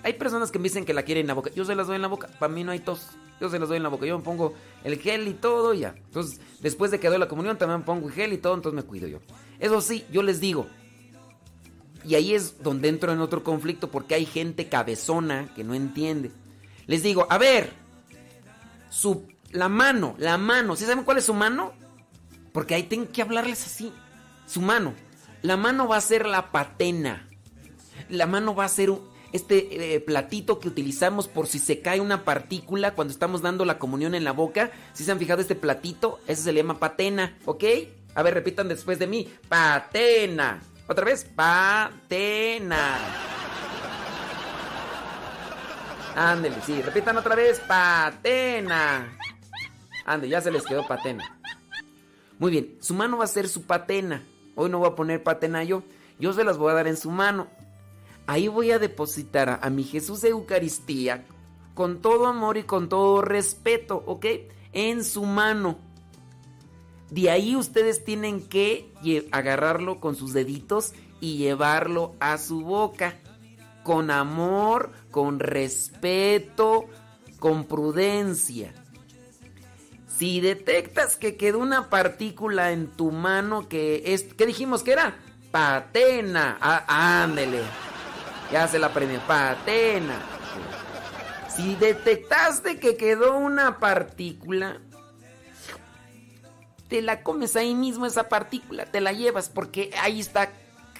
hay personas que me dicen que la quieren en la boca. Yo se las doy en la boca, para mí no hay tos. Yo se las doy en la boca. Yo me pongo el gel y todo ya. Entonces, después de que doy la comunión, también pongo el gel y todo, entonces me cuido yo. Eso sí, yo les digo, y ahí es donde entro en otro conflicto porque hay gente cabezona que no entiende. Les digo, a ver, su, la mano, la mano, ¿sí saben cuál es su mano? Porque ahí tengo que hablarles así. Su mano. La mano va a ser la patena. La mano va a ser este eh, platito que utilizamos por si se cae una partícula cuando estamos dando la comunión en la boca. Si se han fijado este platito, ese se le llama patena, ¿ok? A ver, repitan después de mí. Patena. Otra vez, patena. Ándele, sí, repitan otra vez, patena. Ande, ya se les quedó patena. Muy bien, su mano va a ser su patena. Hoy no voy a poner patena yo, yo se las voy a dar en su mano. Ahí voy a depositar a, mi Jesús de Eucaristía con todo amor y con todo respeto, ¿ok? En su mano. De ahí ustedes tienen que agarrarlo con sus deditos y llevarlo a su boca. Con amor, con respeto, con prudencia. Si detectas que quedó una partícula en tu mano que es... ¿Qué dijimos que era? Patena. Ah, ándele. Ya se la aprendió. Patena. Si detectaste que quedó una partícula, te la comes ahí mismo esa partícula, te la llevas porque ahí está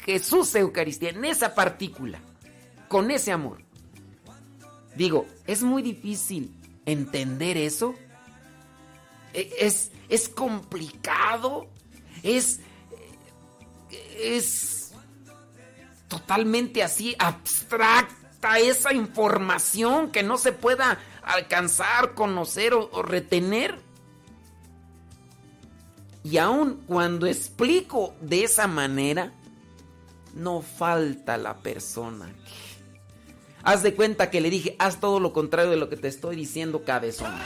Jesús Eucaristía, en esa partícula, con ese amor. Digo, es muy difícil entender eso. E, es, es complicado. Es, es totalmente así abstracta esa información que no se pueda alcanzar, conocer o, o retener. Y aun cuando explico de esa manera, no falta la persona. Haz de cuenta que le dije, haz todo lo contrario de lo que te estoy diciendo, cabezona.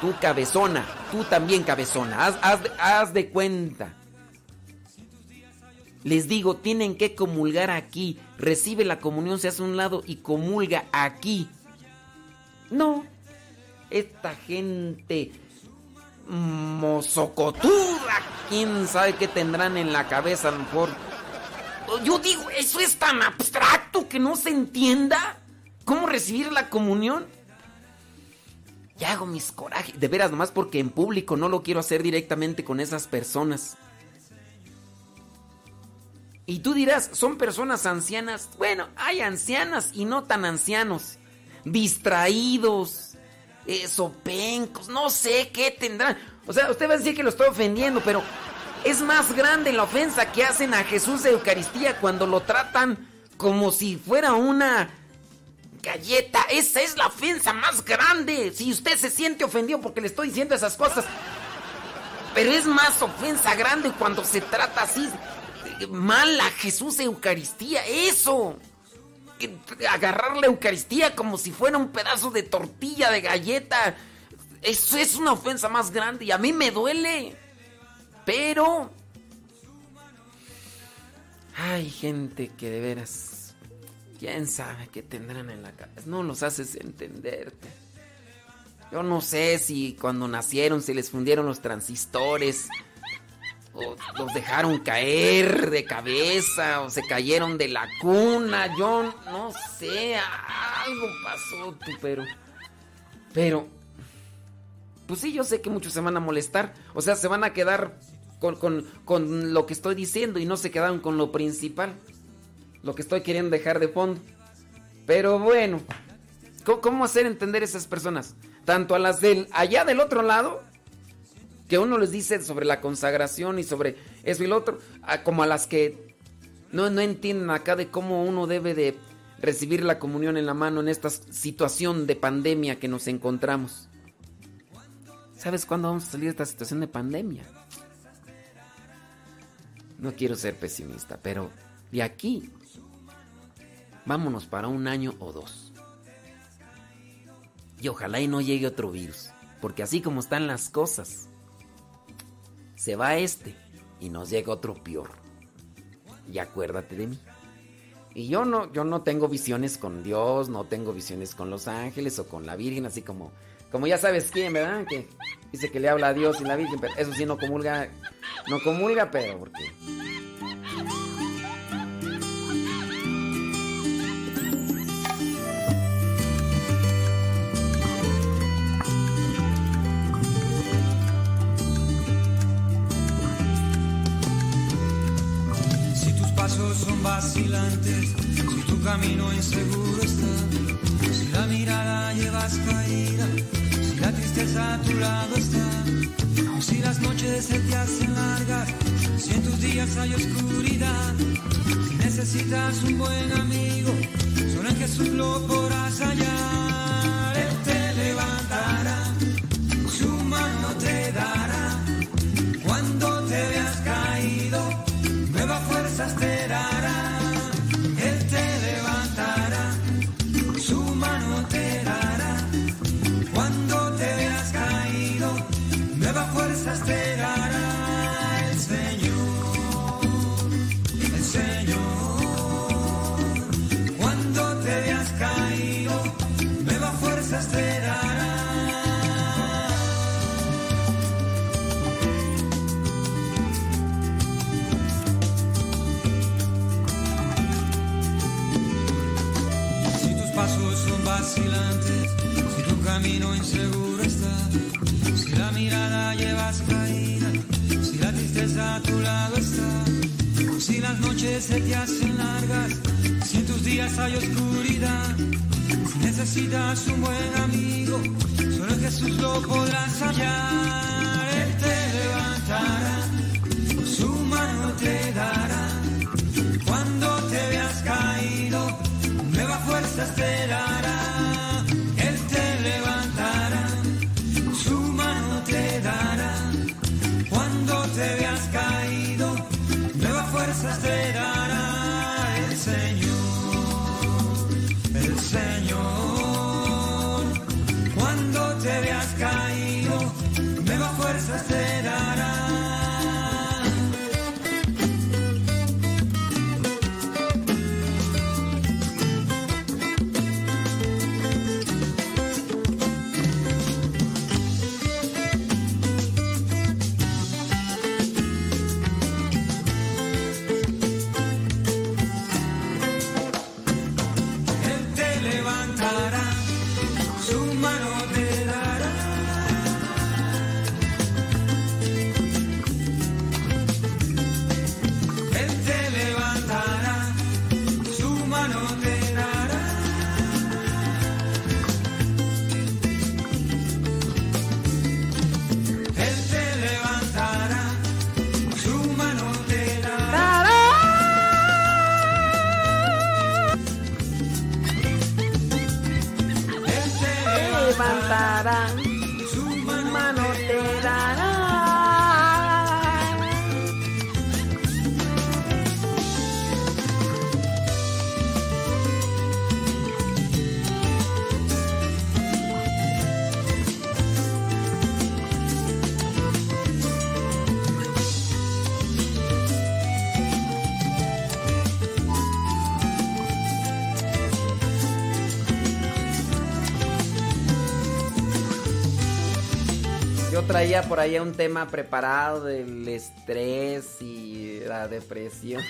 Tú cabezona, tú también cabezona, haz, haz, haz de cuenta. Les digo, tienen que comulgar aquí. Recibe la comunión, se hace un lado y comulga aquí. No, esta gente mozocotuda, quién sabe qué tendrán en la cabeza, a lo mejor. Yo digo, eso es tan abstracto que no se entienda. ¿Cómo recibir la comunión? Y hago mis corajes, de veras, nomás porque en público no lo quiero hacer directamente con esas personas. Y tú dirás, son personas ancianas. Bueno, hay ancianas y no tan ancianos. Distraídos, eh, sopencos, no sé qué tendrán. O sea, usted va a decir que lo estoy ofendiendo, pero es más grande la ofensa que hacen a Jesús de Eucaristía cuando lo tratan como si fuera una galleta. Esa es la ofensa más grande. Si usted se siente ofendido porque le estoy diciendo esas cosas. Pero es más ofensa grande cuando se trata así mal a Jesús de Eucaristía. Eso. Agarrar la Eucaristía como si fuera un pedazo de tortilla, de galleta. Eso es una ofensa más grande y a mí me duele. Pero... Hay gente que de veras... ¿Quién sabe qué tendrán en la cabeza? No los haces entenderte. Yo no sé si cuando nacieron se les fundieron los transistores o los dejaron caer de cabeza o se cayeron de la cuna. Yo no sé, algo pasó, tú, pero... Pero... Pues sí, yo sé que muchos se van a molestar. O sea, se van a quedar con, con, con lo que estoy diciendo y no se quedaron con lo principal. Lo que estoy queriendo dejar de fondo. Pero bueno, ¿cómo, hacer entender a esas personas? Tanto a las del allá del otro lado que uno les dice sobre la consagración y sobre eso y lo otro, como a las que no, no entienden acá de cómo uno debe de recibir la comunión en la mano en esta situación de pandemia que nos encontramos. ¿Sabes cuándo vamos a salir de esta situación de pandemia? No quiero ser pesimista, pero de aquí vámonos para un año o dos. Y ojalá y no llegue otro virus, porque así como están las cosas, se va este y nos llega otro peor. Y acuérdate de mí. Y yo no, yo no tengo visiones con Dios, no tengo visiones con los ángeles o con la Virgen, así como, como ya sabes quién, ¿verdad? Que dice que le habla a Dios y la Virgen, pero eso sí no comulga, no comulga, pero porque son vacilantes, si tu camino inseguro está, si la mirada llevas caída, si la tristeza a tu lado está, si las noches se te hacen largas, si en tus días hay oscuridad, si necesitas un buen amigo, solo en Jesús lo podrás hallar, Él te levantará, su mano te dará, cuando te veas caído, nuevas fuerzas te camino inseguro está, si la mirada llevas caída, si la tristeza a tu lado está, si las noches se te hacen largas, si en tus días hay oscuridad, si necesitas un buen amigo, solo Jesús lo podrás hallar, Él te levantará, su mano te dará, cuando te veas caído, nuevas fuerzas te dará, nuevas traía un tema preparado del estrés y la depresión.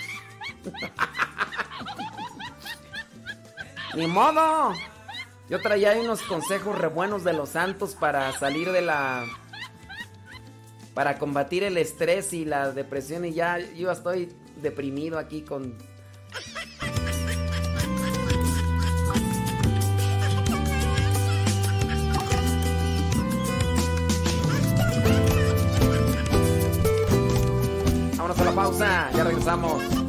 *laughs* Ni modo. Yo traía unos consejos re buenos de los santos para salir de la... Para combatir el estrés y la depresión y ya yo estoy deprimido aquí con... ya regresamos.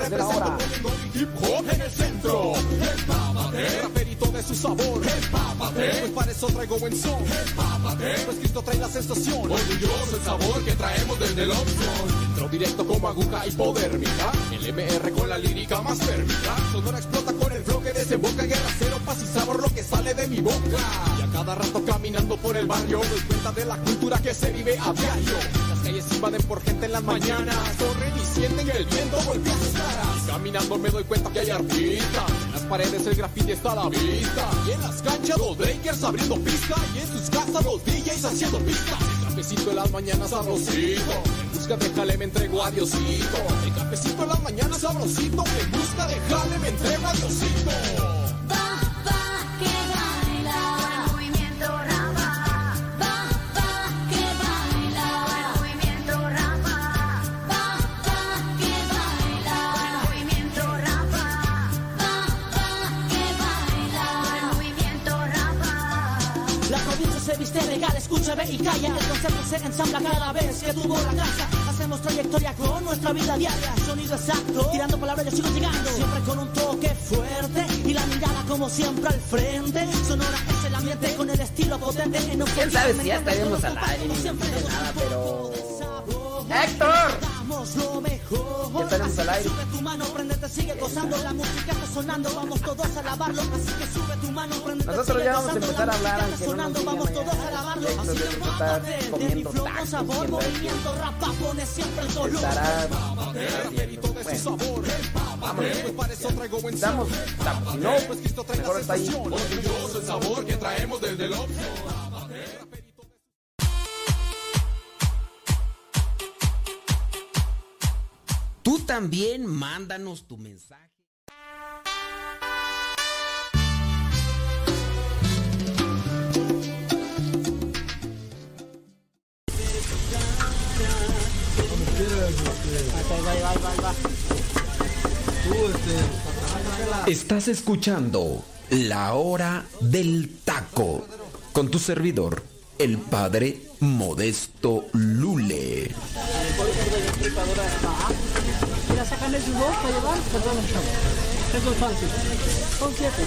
Después de la hora. Hip hop en el centro. Empápate. El raperito de su sabor. Empápate. Pues para eso traigo buen son. Empápate. Pues Cristo trae la sensación. Orgulloso el sabor que traemos desde el opción. Entro directo como aguja hipodérmica. El MR con la lírica más térmica. Sonora explota con el flow que desemboca. Guerra cero, paz y sabor lo que sale de mi boca. Y a cada rato caminando por el barrio. Doy cuenta de la cultura que se vive a. Calles invaden por gente en las mañanas. Corren y sienten que el viento golpea sus caras. Caminando me doy cuenta que hay artistas. En las paredes el graffiti está a la vista. Y en las canchas los breakers abriendo pista. Y en sus casas los DJs haciendo pistas. El cafecito en las mañanas sabrosito. En busca de jale me entrego a Diosito. El cafecito en las mañanas sabrosito. En busca de jale me entrego a Diosito. Escucha, ve y calla. El concepto se ensambla cada vez que tuvo la casa. Hacemos trayectoria con nuestra vida diaria. Sonido exacto, tirando palabras yo sigo llegando. Siempre con un toque fuerte y la mirada como siempre al frente. Sonora es el ambiente con el estilo potente. En ¿Quién sabe si ya estaríamos al aire? Me dice nada, pero... ¡Héctor! Lo mejor. Ya estaremos al aire. Sube tu mano, prendete, sigue gozando. La música está sonando, vamos todos a alabarlo. Así que sube tu mano, prendete, Nosotros sigue ya vamos a empezar a La hablar, música está aunque no nos sonando, vamos todos a. Héctor Así que muévete, de mi flow con sabor, movimiento, rapa, pone siempre el color. Estará... Bueno, sabor. Empápate. Pues. Si no, Pues Cristo trae mejor está ahí. Orgulloso el sabor que traemos desde el. Tú también mándanos tu mensaje. Estás escuchando La Hora del Taco con tu servidor, el padre Modesto Lule. Sacan el jugo para llevar, perdón, fácil. Son siete.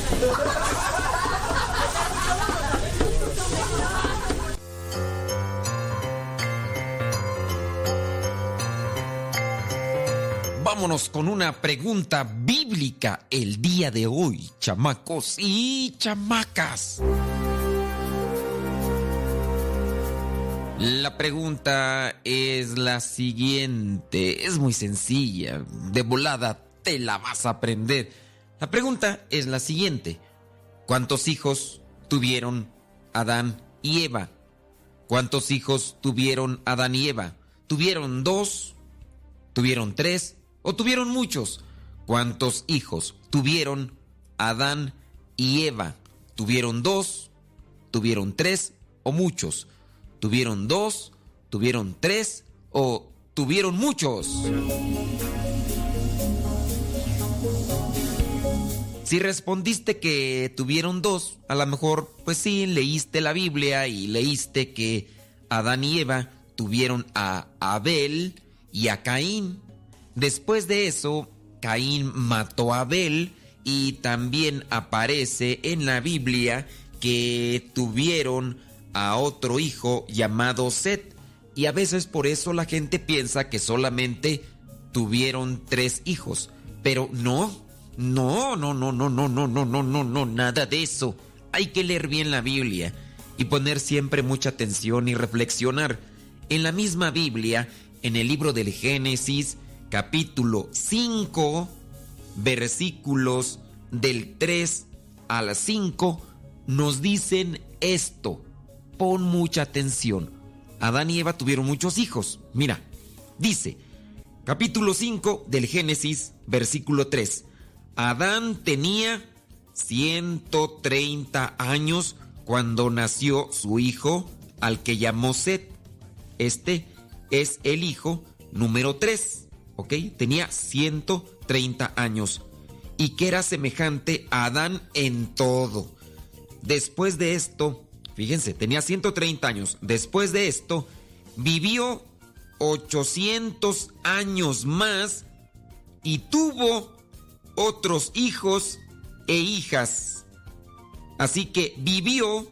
Vámonos con una pregunta bíblica el día de hoy, chamacos y chamacas. La pregunta es la siguiente, es muy sencilla, de volada te la vas a aprender. La pregunta es la siguiente, ¿cuántos hijos tuvieron Adán y Eva? ¿Cuántos hijos tuvieron Adán y Eva? ¿Tuvieron dos? ¿Tuvieron tres? ¿O tuvieron muchos? ¿Cuántos hijos tuvieron Adán y Eva? ¿Tuvieron dos? ¿Tuvieron tres? ¿O muchos? ¿Tuvieron dos? ¿Tuvieron tres? ¿O tuvieron muchos? Si respondiste que tuvieron dos, a lo mejor, pues sí, leíste la Biblia y leíste que Adán y Eva tuvieron a Abel y a Caín. Después de eso, Caín mató a Abel y también aparece en la Biblia que tuvieron a otro hijo llamado Set. Y a veces por eso la gente piensa que solamente tuvieron tres hijos. Pero no, no, no, no, no, no, no, no, no, no, no, nada de eso. Hay que leer bien la Biblia y poner siempre mucha atención y reflexionar. En la misma Biblia, en el libro del Génesis, capítulo 5, versículos del 3 al 5, nos dicen esto. Pon mucha atención. Adán y Eva tuvieron muchos hijos. Mira, dice, capítulo 5 del Génesis, versículo 3. Adán tenía 130 años cuando nació su hijo, al que llamó Set. Este es el hijo número 3, ¿ok? Tenía 130 años y que era semejante a Adán en todo. Después de esto, fíjense, tenía 130 años. Después de esto, vivió 800 años más y tuvo otros hijos e hijas. Así que vivió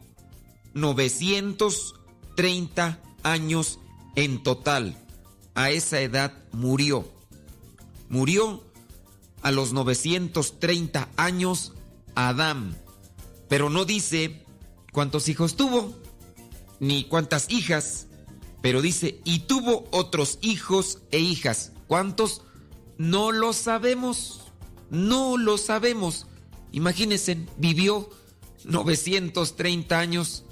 930 años en total. A esa edad murió. Murió a los 930 años Adán. Pero no dice cuántos hijos tuvo, ni cuántas hijas. Pero dice, y tuvo otros hijos e hijas. ¿Cuántos? No lo sabemos. No lo sabemos. Imagínense, vivió 930 años.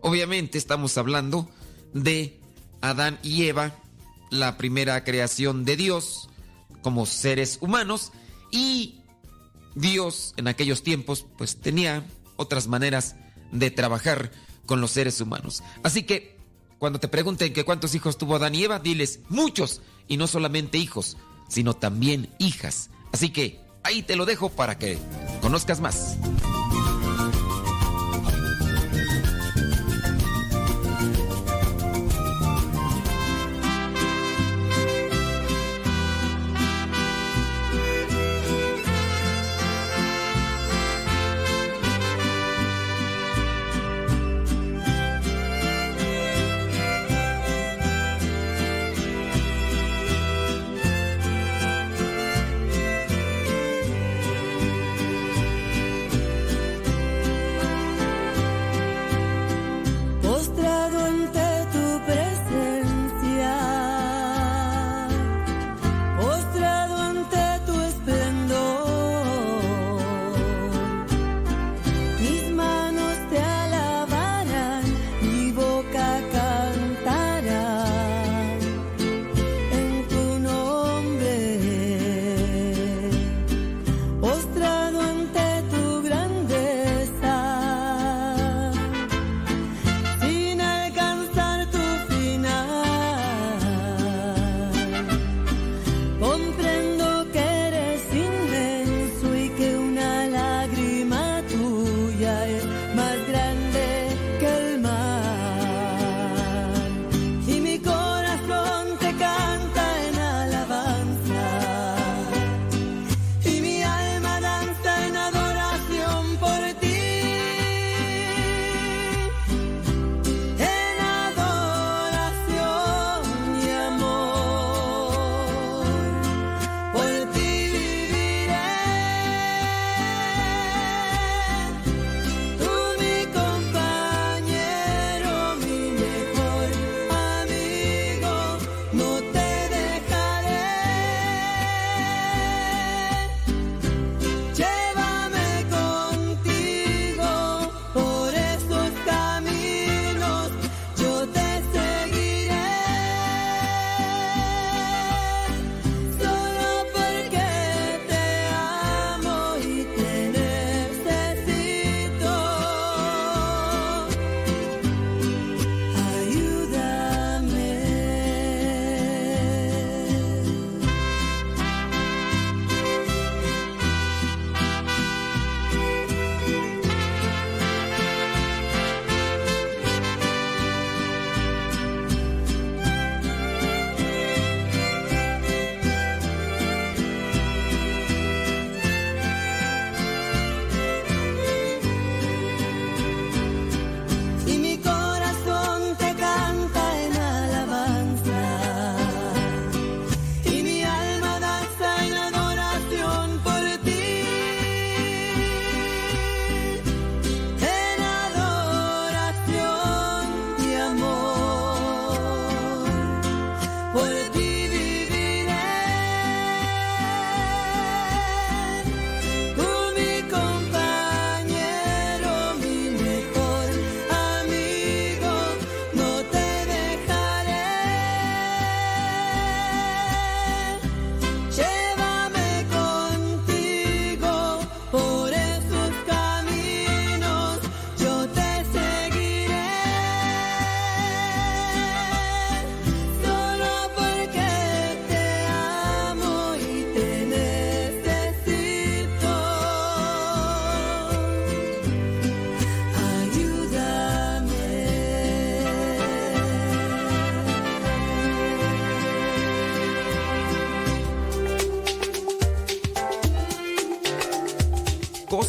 Obviamente estamos hablando de Adán y Eva, la primera creación de Dios como seres humanos y Dios en aquellos tiempos pues tenía otras maneras de trabajar con los seres humanos. Así que cuando te pregunten que cuántos hijos tuvo Adán y Eva, diles muchos y no solamente hijos, sino también hijas. Así que ahí te lo dejo para que conozcas más.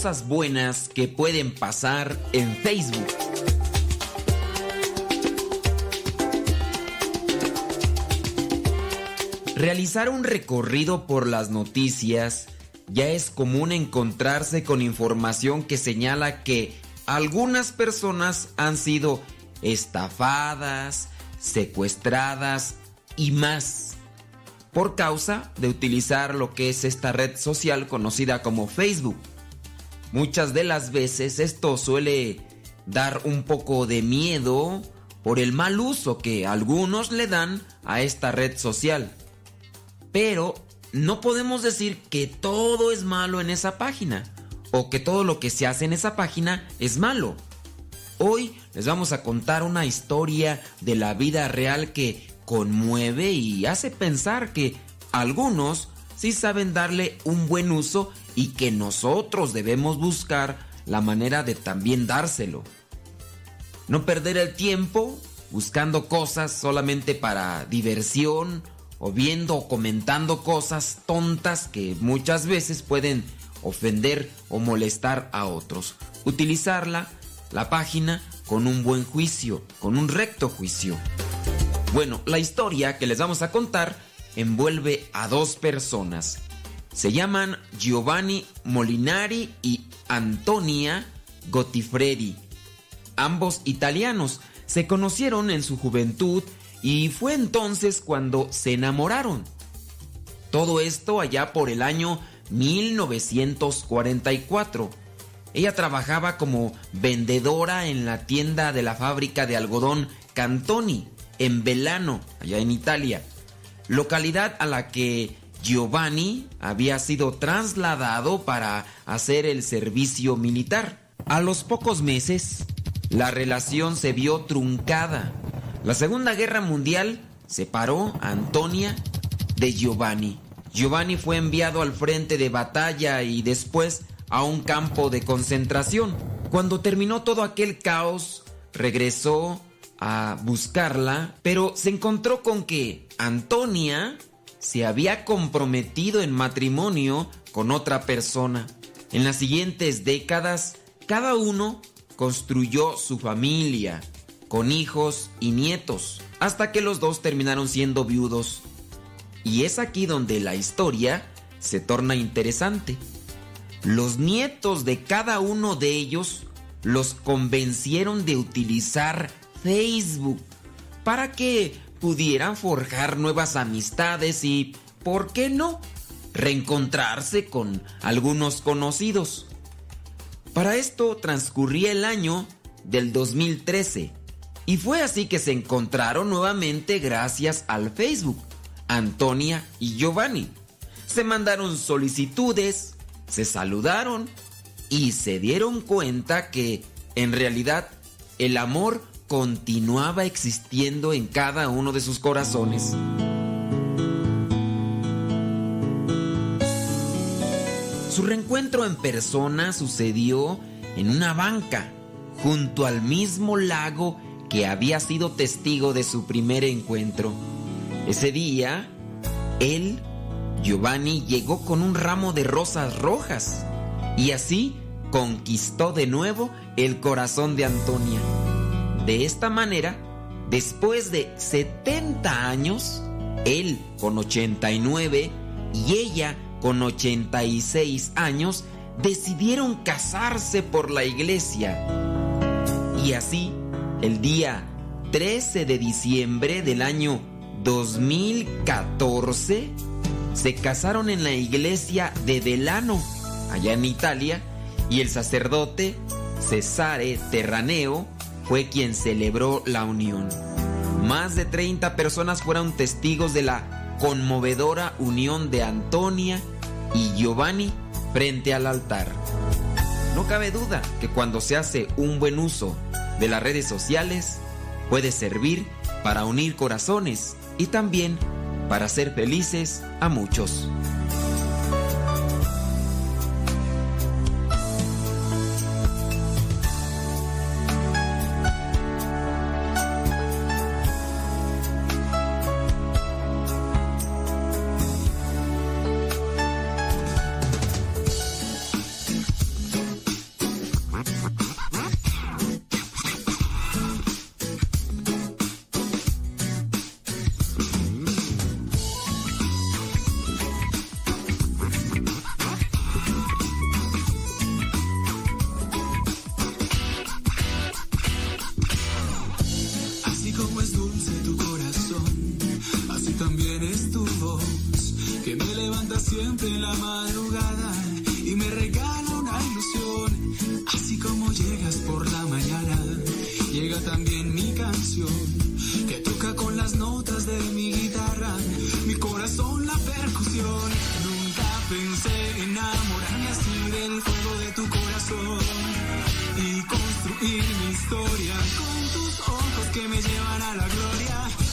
Cosas buenas que pueden pasar en Facebook. Realizar un recorrido por las noticias ya es común encontrarse con información que señala que algunas personas han sido estafadas, secuestradas y más por causa de utilizar lo que es esta red social conocida como Facebook. Muchas de las veces esto suele dar un poco de miedo por el mal uso que algunos le dan a esta red social. Pero no podemos decir que todo es malo en esa página o que todo lo que se hace en esa página es malo. Hoy les vamos a contar una historia de la vida real que conmueve y hace pensar que algunos sí saben darle un buen uso y que nosotros debemos buscar la manera de también dárselo. No perder el tiempo buscando cosas solamente para diversión o viendo o comentando cosas tontas que muchas veces pueden ofender o molestar a otros. Utilizarla, la página, con un buen juicio, con un recto juicio. Bueno, la historia que les vamos a contar envuelve a dos personas. Se llaman Giovanni Molinari y Antonia Gottifredi. Ambos italianos se conocieron en su juventud y fue entonces cuando se enamoraron. Todo esto allá por el año 1944. Ella trabajaba como vendedora en la tienda de la fábrica de algodón Cantoni, en Velano, allá en Italia, localidad a la que Giovanni había sido trasladado para hacer el servicio militar. A los pocos meses, la relación se vio truncada. La Segunda Guerra Mundial separó a Antonia de Giovanni. Giovanni fue enviado al frente de batalla y después a un campo de concentración. Cuando terminó todo aquel caos, regresó a buscarla, pero se encontró con que Antonia se había comprometido en matrimonio con otra persona. En las siguientes décadas, cada uno construyó su familia, con hijos y nietos, hasta que los dos terminaron siendo viudos. Y es aquí donde la historia se torna interesante. Los nietos de cada uno de ellos los convencieron de utilizar Facebook para que pudieran forjar nuevas amistades y, ¿por qué no?, reencontrarse con algunos conocidos. Para esto transcurría el año del 2013 y fue así que se encontraron nuevamente gracias al Facebook, Antonia y Giovanni. Se mandaron solicitudes, se saludaron y se dieron cuenta que en realidad el amor continuaba existiendo en cada uno de sus corazones. Su reencuentro en persona sucedió en una banca, junto al mismo lago que había sido testigo de su primer encuentro. Ese día, él, Giovanni, llegó con un ramo de rosas rojas y así conquistó de nuevo el corazón de Antonia. De esta manera, después de 70 años, él con 89 y ella con 86 años, decidieron casarse por la iglesia. Y así, el día 13 de diciembre del año 2014, se casaron en la iglesia de Delano, allá en Italia, y el sacerdote Cesare Terraneo fue quien celebró la unión. Más de 30 personas fueron testigos de la conmovedora unión de Antonia y Giovanni frente al altar. No cabe duda que cuando se hace un buen uso de las redes sociales, puede servir para unir corazones y también para hacer felices a muchos. Siempre en la madrugada y me regala una ilusión. Así como llegas por la mañana, llega también mi canción que toca con las notas de mi guitarra, mi corazón la percusión. Nunca pensé enamorarme así del fuego de tu corazón y construir mi historia con tus ojos que me llevan a la gloria.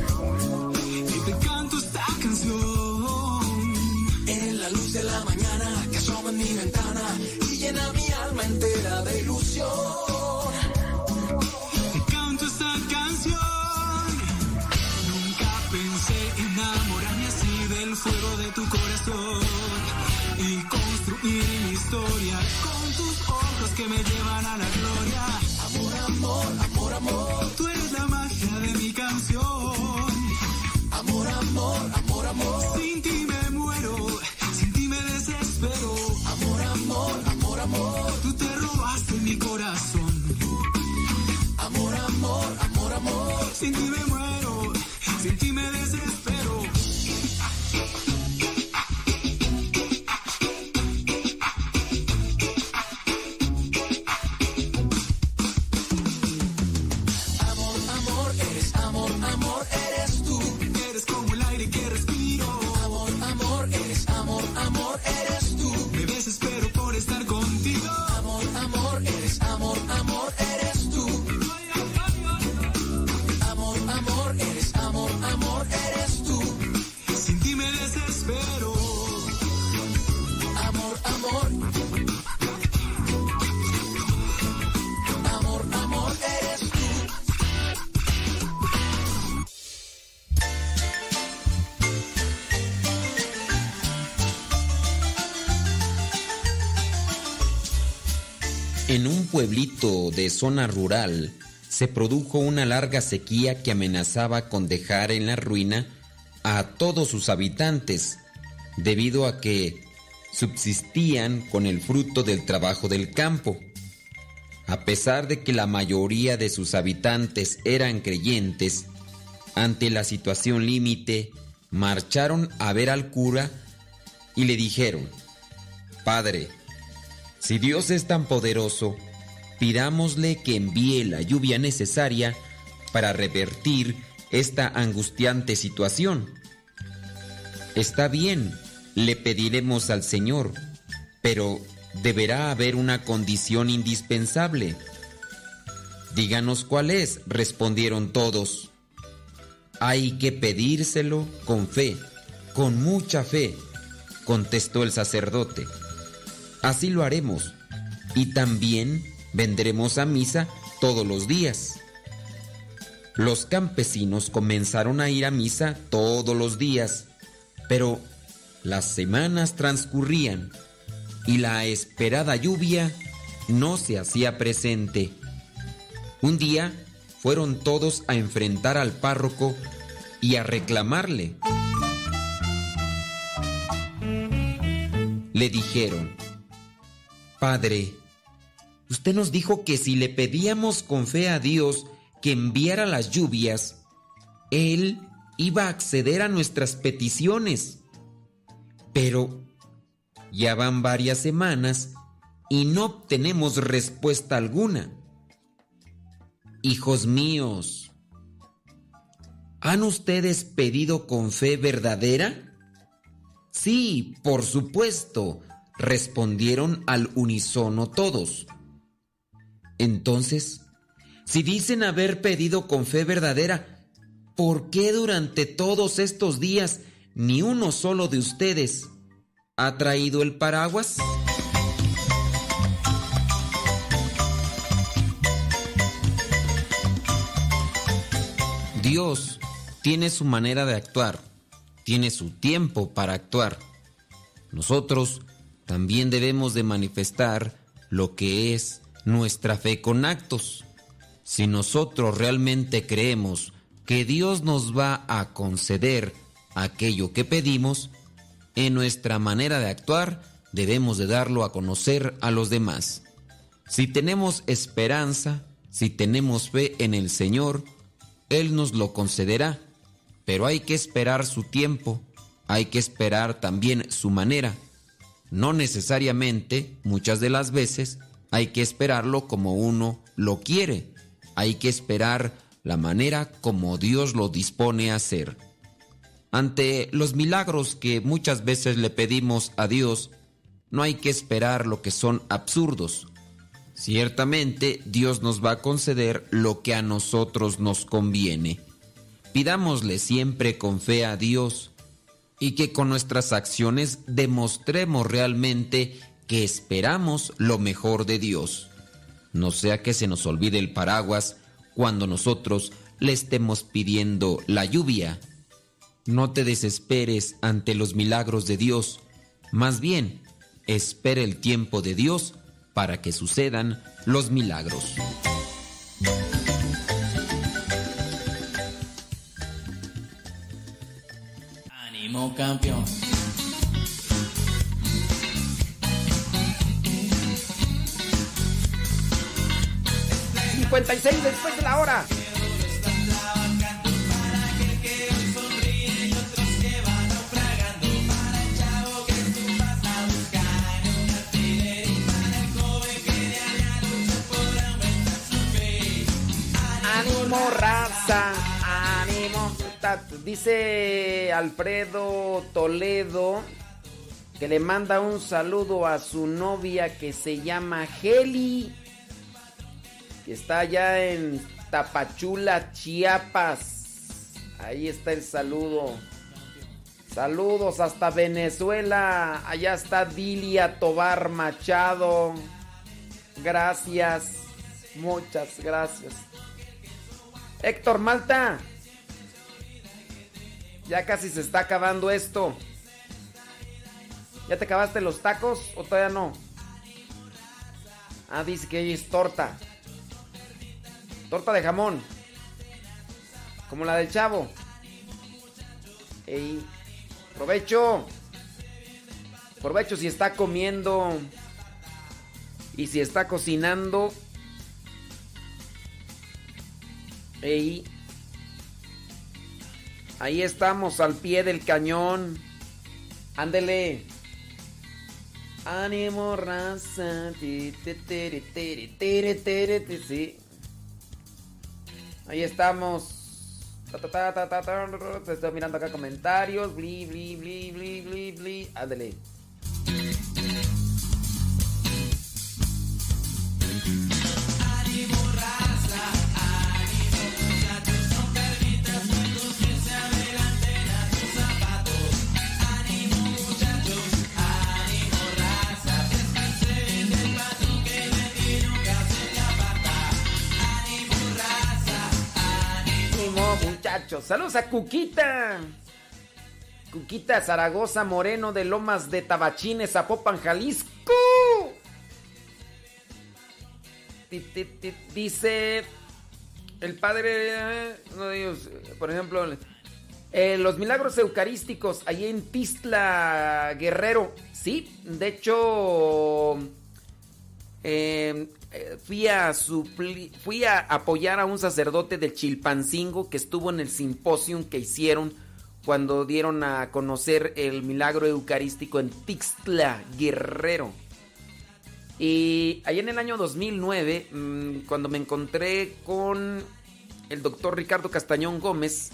Mi ventana y llena mi alma entera de ilusión. Amor. Sin pueblito de zona rural se produjo una larga sequía que amenazaba con dejar en la ruina a todos sus habitantes, debido a que subsistían con el fruto del trabajo del campo. A pesar de que la mayoría de sus habitantes eran creyentes, ante la situación límite, marcharon a ver al cura y le dijeron, Padre, si Dios es tan poderoso, pidámosle que envíe la lluvia necesaria para revertir esta angustiante situación. Está bien, le pediremos al Señor, pero deberá haber una condición indispensable. Díganos cuál es, respondieron todos. Hay que pedírselo con fe, con mucha fe, contestó el sacerdote. Así lo haremos. Y también vendremos a misa todos los días. Los campesinos comenzaron a ir a misa todos los días, pero las semanas transcurrían y la esperada lluvia no se hacía presente. Un día fueron todos a enfrentar al párroco y a reclamarle. Le dijeron, Padre, usted nos dijo que si le pedíamos con fe a Dios que enviara las lluvias, Él iba a acceder a nuestras peticiones. Pero ya van varias semanas y no obtenemos respuesta alguna. Hijos míos, ¿han ustedes pedido con fe verdadera? Sí, por supuesto, respondieron al unísono todos. Entonces, si dicen haber pedido con fe verdadera, ¿por qué durante todos estos días ni uno solo de ustedes ha traído el paraguas? Dios tiene su manera de actuar, tiene su tiempo para actuar. Nosotros también debemos de manifestar lo que es nuestra fe con actos. Si nosotros realmente creemos que Dios nos va a conceder aquello que pedimos, en nuestra manera de actuar debemos de darlo a conocer a los demás. Si tenemos esperanza, si tenemos fe en el Señor, Él nos lo concederá, pero hay que esperar su tiempo, hay que esperar también su manera. No necesariamente, muchas de las veces, hay que esperarlo como uno lo quiere, hay que esperar la manera como Dios lo dispone a hacer. Ante los milagros que muchas veces le pedimos a Dios, no hay que esperar lo que son absurdos. Ciertamente Dios nos va a conceder lo que a nosotros nos conviene. Pidámosle siempre con fe a Dios y que con nuestras acciones demostremos realmente que esperamos lo mejor de Dios. No sea que se nos olvide el paraguas cuando nosotros le estemos pidiendo la lluvia. No te desesperes ante los milagros de Dios, más bien, espera el tiempo de Dios para que sucedan los milagros. Ánimo campeón. ¡56 después de la hora! ánimo raza, ánimo. Dice Alfredo Toledo que le manda un saludo a su novia que se llama Heli, está allá en Tapachula, Chiapas. Ahí está el saludo. Saludos hasta Venezuela. Allá está Dilia Tobar Machado. Gracias. Muchas gracias. Héctor Malta. Ya casi se está acabando esto. ¿Ya te acabaste los tacos o todavía no? Ah, dice que ahí es torta. Torta de jamón. Como la del chavo. Ey, provecho. Provecho si está comiendo. Y si está cocinando. Ey. Ahí estamos al pie del cañón. Ándele. Ánimo, raza. Sí. Ahí estamos. Ta, ta, ta, ta, ta, ta, Te estoy mirando acá comentarios. Bli, bli, bli, bli, bli, bli. Saludos a Cuquita. Cuquita Zaragoza Moreno de Lomas de Tabachines, Zapopan, Jalisco. Dice el padre, eh, por ejemplo, eh, los milagros eucarísticos allí en Tistla Guerrero. Sí, de hecho, eh, eh, fui, a fui a apoyar a un sacerdote de Chilpancingo que estuvo en el simposium que hicieron cuando dieron a conocer el milagro eucarístico en Tixtla Guerrero. Y allá en el año 2009, mm, cuando me encontré con el doctor Ricardo Castañón Gómez,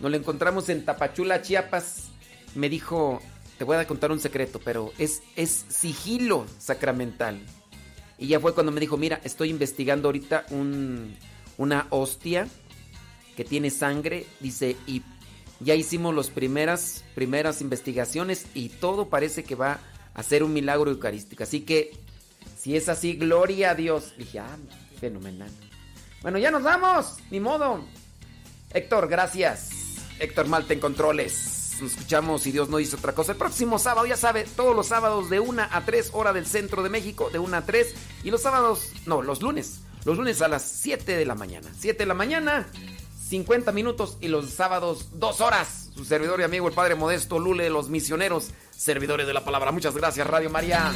nos lo encontramos en Tapachula, Chiapas, me dijo, te voy a contar un secreto, pero es, es sigilo sacramental. Y ya fue cuando me dijo, mira, estoy investigando ahorita un, una hostia que tiene sangre, dice, y ya hicimos las primeras, primeras investigaciones y todo parece que va a ser un milagro eucarístico. Así que, si es así, gloria a Dios. Dije, ah, fenomenal. Bueno, ya nos vamos, ni modo. Héctor, gracias. Héctor Malte en controles. Nos escuchamos si Dios no dice otra cosa. El próximo sábado, ya sabe, todos los sábados de 1 a 3 hora del centro de México, de 1 a 3. Y los sábados, no, los lunes. Los lunes a las 7 de la mañana. 7 de la mañana, 50 minutos. Y los sábados, 2 horas. Su servidor y amigo, el Padre Modesto Lule los misioneros, servidores de la palabra. Muchas gracias, Radio María.